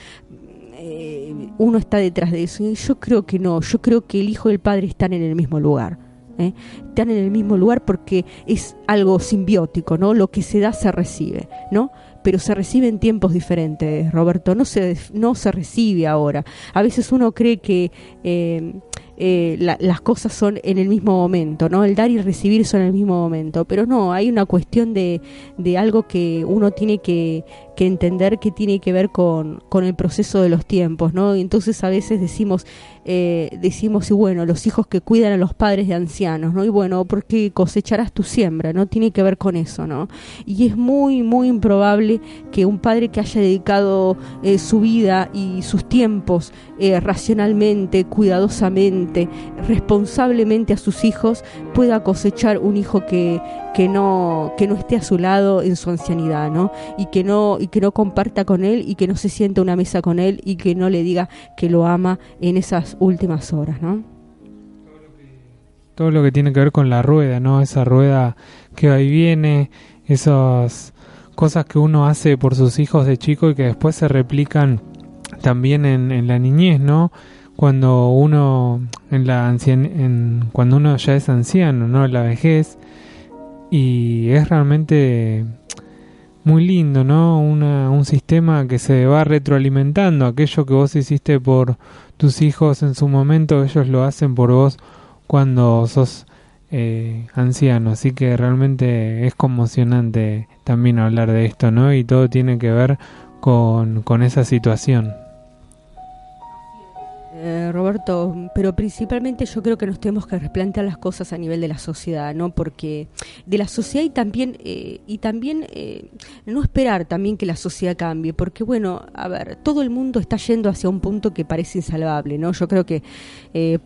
Speaker 3: eh, uno está detrás de eso. Yo creo que no, yo creo que el hijo y el padre están en el mismo lugar. ¿eh? Están en el mismo lugar porque es algo simbiótico, ¿no? Lo que se da se recibe, ¿no? Pero se recibe en tiempos diferentes, Roberto, no se, no se recibe ahora. A veces uno cree que eh, eh, las cosas son en el mismo momento, ¿no? El dar y recibir son en el mismo momento, pero no, hay una cuestión de, algo que uno tiene que, entender que tiene que ver con, el proceso de los tiempos, ¿no? Y entonces a veces decimos, eh, decimos, y bueno, los hijos que cuidan a los padres de ancianos, ¿no? Y bueno, porque cosecharás tu siembra, ¿no? Tiene que ver con eso, ¿no? Y es muy, muy improbable que un padre que haya dedicado eh, su vida y sus tiempos racionalmente, cuidadosamente, responsablemente a sus hijos, pueda cosechar un hijo que, que no, que no esté a su lado en su ancianidad, ¿no? Y que no, y que no comparta con él y que no se siente a una mesa con él y que no le diga que lo ama en esas últimas horas, ¿no?
Speaker 2: Todo lo que tiene que ver con la rueda, ¿no? Esa rueda que y viene, esas cosas que uno hace por sus hijos de chico y que después se replican también en, la niñez, ¿no? Cuando uno en la en, cuando uno ya es anciano, ¿no? La vejez y es realmente muy lindo, ¿no? Una, un sistema que se va retroalimentando. Aquello que vos hiciste por tus hijos en su momento, ellos lo hacen por vos cuando sos eh, anciano. Así que realmente es conmocionante también hablar de esto, ¿no? Y todo tiene que ver con, con esa situación.
Speaker 3: Eh, Roberto, pero principalmente yo creo que nos tenemos que replantear las cosas a nivel de la sociedad, ¿no? Porque de la sociedad y también eh, y también eh, no esperar también que la sociedad cambie, porque bueno, a ver, todo el mundo está yendo hacia un punto que parece insalvable, ¿no? Yo creo que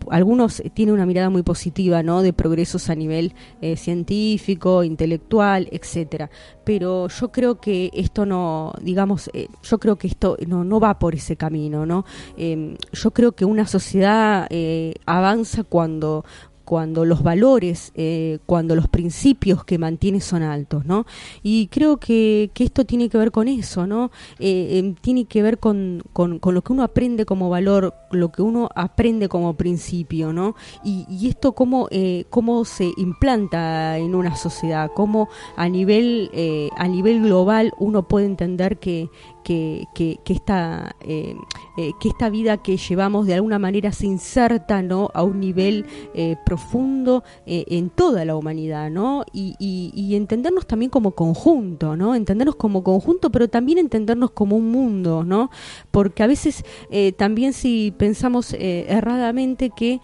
Speaker 3: algunos tienen una mirada muy positiva, ¿no? De progresos a nivel científico, intelectual, etcétera. Pero yo creo que esto no, digamos, yo creo que esto no no va por ese camino, ¿no? yo creo que una sociedad eh, avanza cuando cuando los valores, eh, cuando los principios que mantiene son altos, ¿no? Y creo que, que esto tiene que ver con eso, ¿no? Eh, em, tiene que ver con, con, lo que uno aprende como valor, lo que uno aprende como principio, ¿no? Y, y esto cómo, cómo se implanta en una sociedad, cómo a nivel, a nivel global uno puede entender que, que, que, esta, que esta vida que llevamos de alguna manera se inserta ¿no? a un nivel eh, profundo eh, en toda la humanidad, ¿no? Y, entendernos también como conjunto, ¿no? Entendernos como conjunto, pero también entendernos como un mundo, ¿no? Porque a veces eh, también si pensamos eh, erradamente que,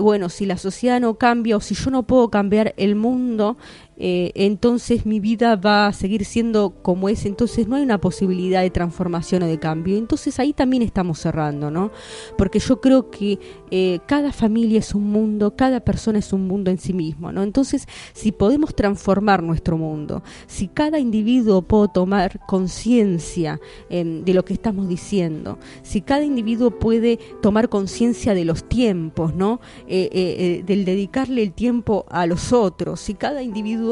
Speaker 3: bueno, si la sociedad no cambia o si yo no puedo cambiar el mundo, eh, entonces mi vida va a seguir siendo como es, entonces no hay una posibilidad de transformación o de cambio. Entonces ahí también estamos cerrando, ¿no? Porque yo creo que eh, cada familia es un mundo, cada persona es un mundo en sí mismo, ¿no? Entonces, si podemos transformar nuestro mundo, si cada individuo puede tomar conciencia em, de lo que estamos diciendo, si cada individuo puede tomar conciencia de los tiempos, ¿no? Eh, del dedicarle el tiempo a los otros, si cada individuo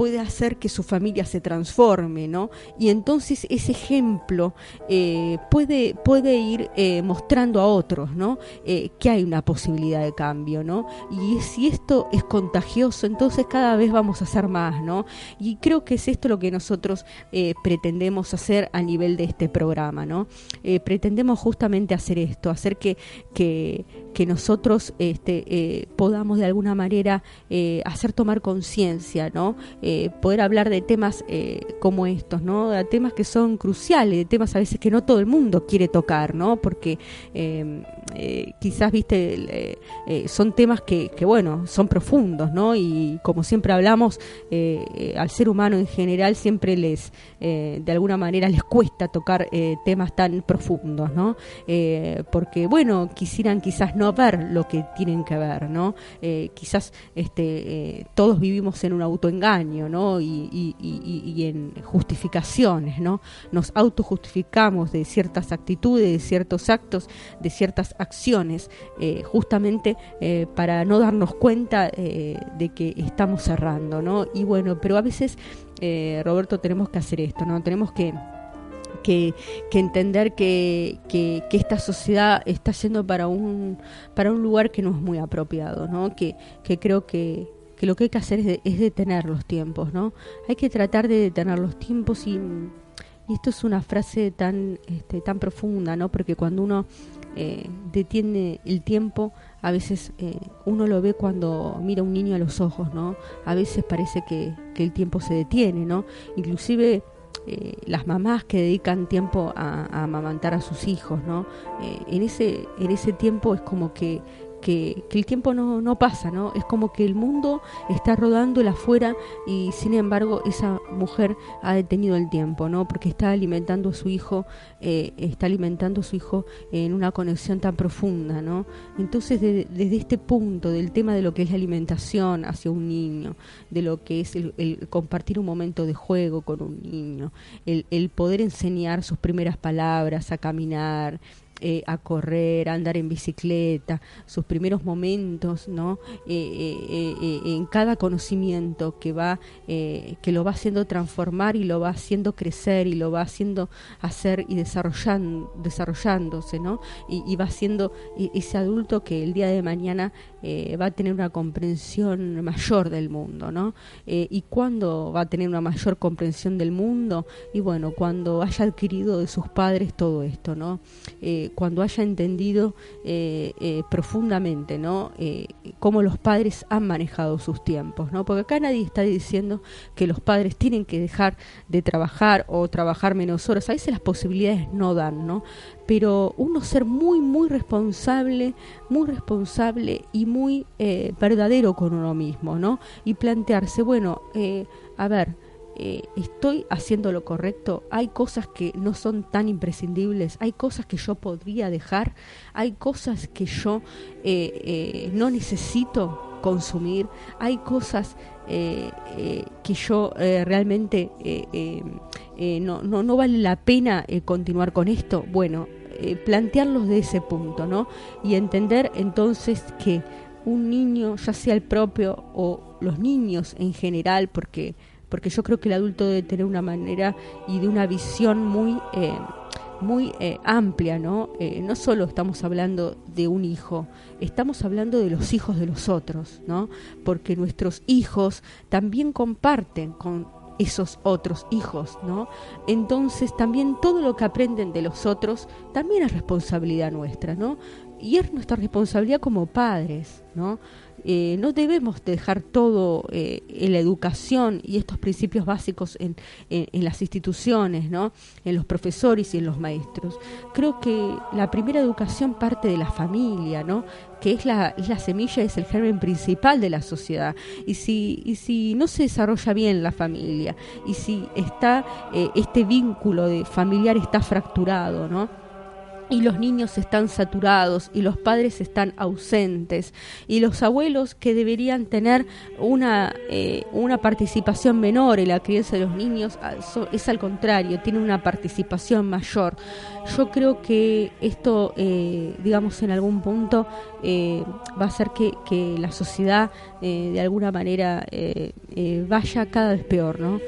Speaker 3: puede hacer que su familia se transforme, ¿no? Y entonces ese ejemplo eh, puede, puede ir eh, mostrando a otros, ¿no? Eh, que hay una posibilidad de cambio, ¿no? Y si esto es contagioso, entonces cada vez vamos a hacer más, ¿no? Y creo que es esto lo que nosotros pretendemos hacer a nivel de este programa, ¿no? pretendemos justamente hacer esto, hacer que, que, que nosotros este, podamos de alguna manera hacer tomar conciencia, ¿no? ¿No? poder hablar de temas como estos. De temas que son cruciales, de temas a veces que no todo el mundo quiere tocar. Porque quizás, viste, son temas que, bueno, son profundos, ¿no? Y como siempre hablamos, al ser humano en general siempre les, de alguna manera, les cuesta tocar temas tan profundos, ¿no? porque, bueno, quisieran quizás no ver lo que tienen que ver, ¿no? Eh, quizás este, eh, todos vivimos en un autoengaño, ¿no? Y, en justificaciones, ¿no? Nos autojustificamos de ciertas actitudes, de ciertos actos, de ciertas acciones, eh, justamente para no darnos cuenta de que estamos cerrando, ¿no? Y bueno, pero a veces, Roberto, tenemos que hacer esto, ¿no? Tenemos que que, entender que, que, esta sociedad está yendo para un, para un lugar que no es muy apropiado, ¿no? que, que creo que, que lo que hay que hacer es, detener los tiempos, ¿no? Hay que tratar de detener los tiempos y, esto es una frase tan, este, tan profunda, ¿no? Porque cuando uno eh, detiene el tiempo, a veces eh, uno lo ve cuando mira a un niño a los ojos, ¿no? A veces parece que, que el tiempo se detiene, ¿no? Inclusive eh, las mamás que dedican tiempo a, amamantar a sus hijos, ¿no? Eh, en, ese, en ese tiempo es como que que, el tiempo no, no, pasa, ¿no? Es como que el mundo está rodando el afuera y sin embargo esa mujer ha detenido el tiempo, ¿no? Porque está alimentando a su hijo, eh, está alimentando a su hijo en una conexión tan profunda, ¿no? Entonces desde este punto del tema de lo que es la alimentación hacia un niño, de lo que es el, compartir un momento de juego con un niño, el, el poder enseñar sus primeras palabras, a caminar, eh, a correr, a andar en bicicleta, sus primeros momentos, ¿no? Eh, eh, en cada conocimiento que va, que lo va haciendo transformar y lo va haciendo crecer y lo va haciendo hacer y desarrollando, desarrollándose, ¿no? Y, va siendo ese adulto que el día de mañana va a tener una comprensión mayor del mundo, ¿no? y cuándo va a tener una mayor comprensión del mundo y bueno, cuando haya adquirido de sus padres todo esto, ¿no? Cuando haya entendido eh, eh, profundamente ¿no? Eh, cómo los padres han manejado sus tiempos, ¿no? porque acá nadie está diciendo que los padres tienen que dejar de trabajar o trabajar menos horas, a veces las posibilidades no dan, ¿no? pero uno ser muy, muy responsable, muy responsable y muy verdadero con uno mismo, ¿no? Y plantearse, bueno, a ver, eh, estoy haciendo lo correcto, hay cosas que no son tan imprescindibles, hay cosas que yo podría dejar, hay cosas que yo eh, eh, no necesito consumir, hay cosas que yo realmente no, no, no, vale la pena continuar con esto. Bueno, plantearlos de ese punto, ¿no? Y entender entonces que un niño, ya sea el propio o los niños en general, porque porque yo creo que el adulto debe tener una manera y de una visión muy eh, muy eh, amplia, ¿no? Eh, no solo estamos hablando de un hijo, estamos hablando de los hijos de los otros, ¿no? Porque nuestros hijos también comparten con esos otros hijos, ¿no? Entonces también todo lo que aprenden de los otros también es responsabilidad nuestra, ¿no? Y es nuestra responsabilidad como padres, ¿no? Eh, no debemos dejar todo eh, en la educación y estos principios básicos en, en, las instituciones, ¿no? en los profesores y en los maestros. Creo que la primera educación parte de la familia, ¿no? que es la, es la semilla, es el germen principal de la sociedad. Y si, y si no se desarrolla bien la familia, y si está eh, este vínculo de familiar está fracturado, ¿no? Y los niños están saturados y los padres están ausentes y los abuelos que deberían tener una, eh, una participación menor en la crianza de los niños ah, es al contrario, tienen una participación mayor. Yo creo que esto, eh, digamos, en algún punto eh, va a hacer que, que la sociedad de alguna manera vaya cada vez peor, ¿no?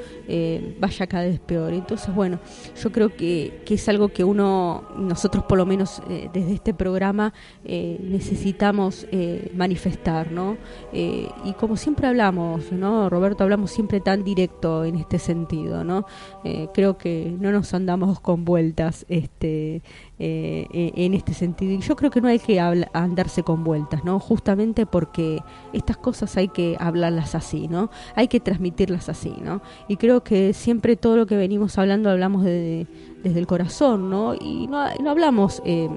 Speaker 3: vaya cada vez peor. Entonces, bueno, yo creo que, que es algo que uno, nosotros por lo menos eh, desde este programa eh, necesitamos eh, manifestar, ¿no? y como siempre hablamos, ¿no? Roberto, hablamos siempre tan directo en este sentido, ¿no? creo que no nos andamos con vueltas, este, e, en este sentido. Y yo creo que no hay que andarse con vueltas, ¿no? Justamente porque estas cosas hay que hablarlas así, ¿no? Hay que transmitirlas así, ¿no? Y creo que siempre todo lo que venimos hablando hablamos de desde el corazón, ¿no? Y no, no hablamos eh,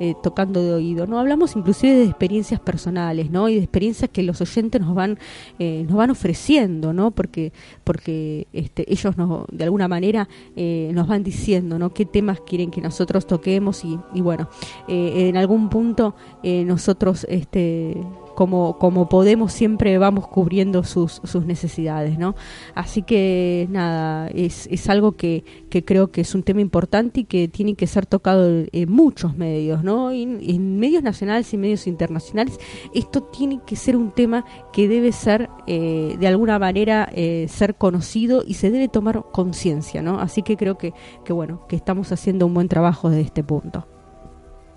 Speaker 3: eh, tocando de oído, no hablamos inclusive de experiencias personales, ¿no? Y de experiencias que los oyentes nos van eh, nos van ofreciendo, ¿no? Porque porque este, ellos nos, de alguna manera nos van diciendo, ¿no? Qué temas quieren que nosotros toquemos y, y bueno, en algún punto nosotros este como, como podemos siempre vamos cubriendo sus, sus necesidades, ¿no? Así que nada, es, es algo que, que creo que es un tema importante y que tiene que ser tocado en muchos medios, ¿no? En, medios nacionales y medios internacionales, esto tiene que ser un tema que debe ser, eh, de alguna manera, eh, ser conocido y se debe tomar conciencia, ¿no? Así que creo que, que, bueno, que estamos haciendo un buen trabajo desde este punto.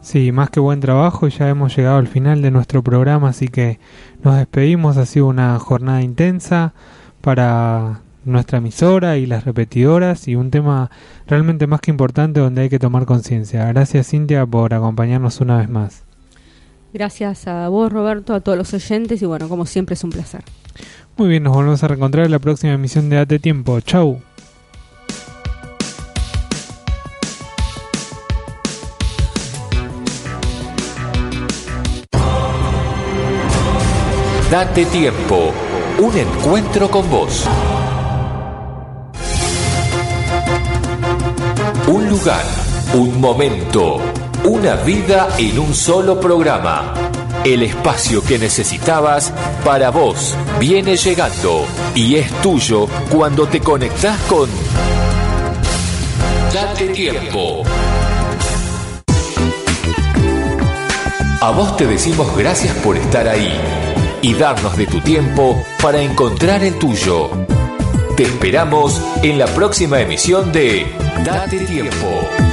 Speaker 2: Sí, más que buen trabajo, ya hemos llegado al final de nuestro programa, así que nos despedimos. Ha sido una jornada intensa para nuestra emisora y las repetidoras y un tema realmente más que importante donde hay que tomar conciencia. Gracias Cintia por acompañarnos una vez más.
Speaker 3: Gracias a vos Roberto, a todos los oyentes y bueno, como siempre es un placer.
Speaker 2: Muy bien, nos volvemos a reencontrar en la próxima emisión de Date Tiempo. Chau.
Speaker 1: Date tiempo, un encuentro con vos. Un lugar, un momento, una vida en un solo programa. El espacio que necesitabas para vos viene llegando y es tuyo cuando te conectás con Date tiempo. A vos te decimos gracias por estar ahí y darnos de tu tiempo para encontrar el tuyo. Te esperamos en la próxima emisión de Date tiempo.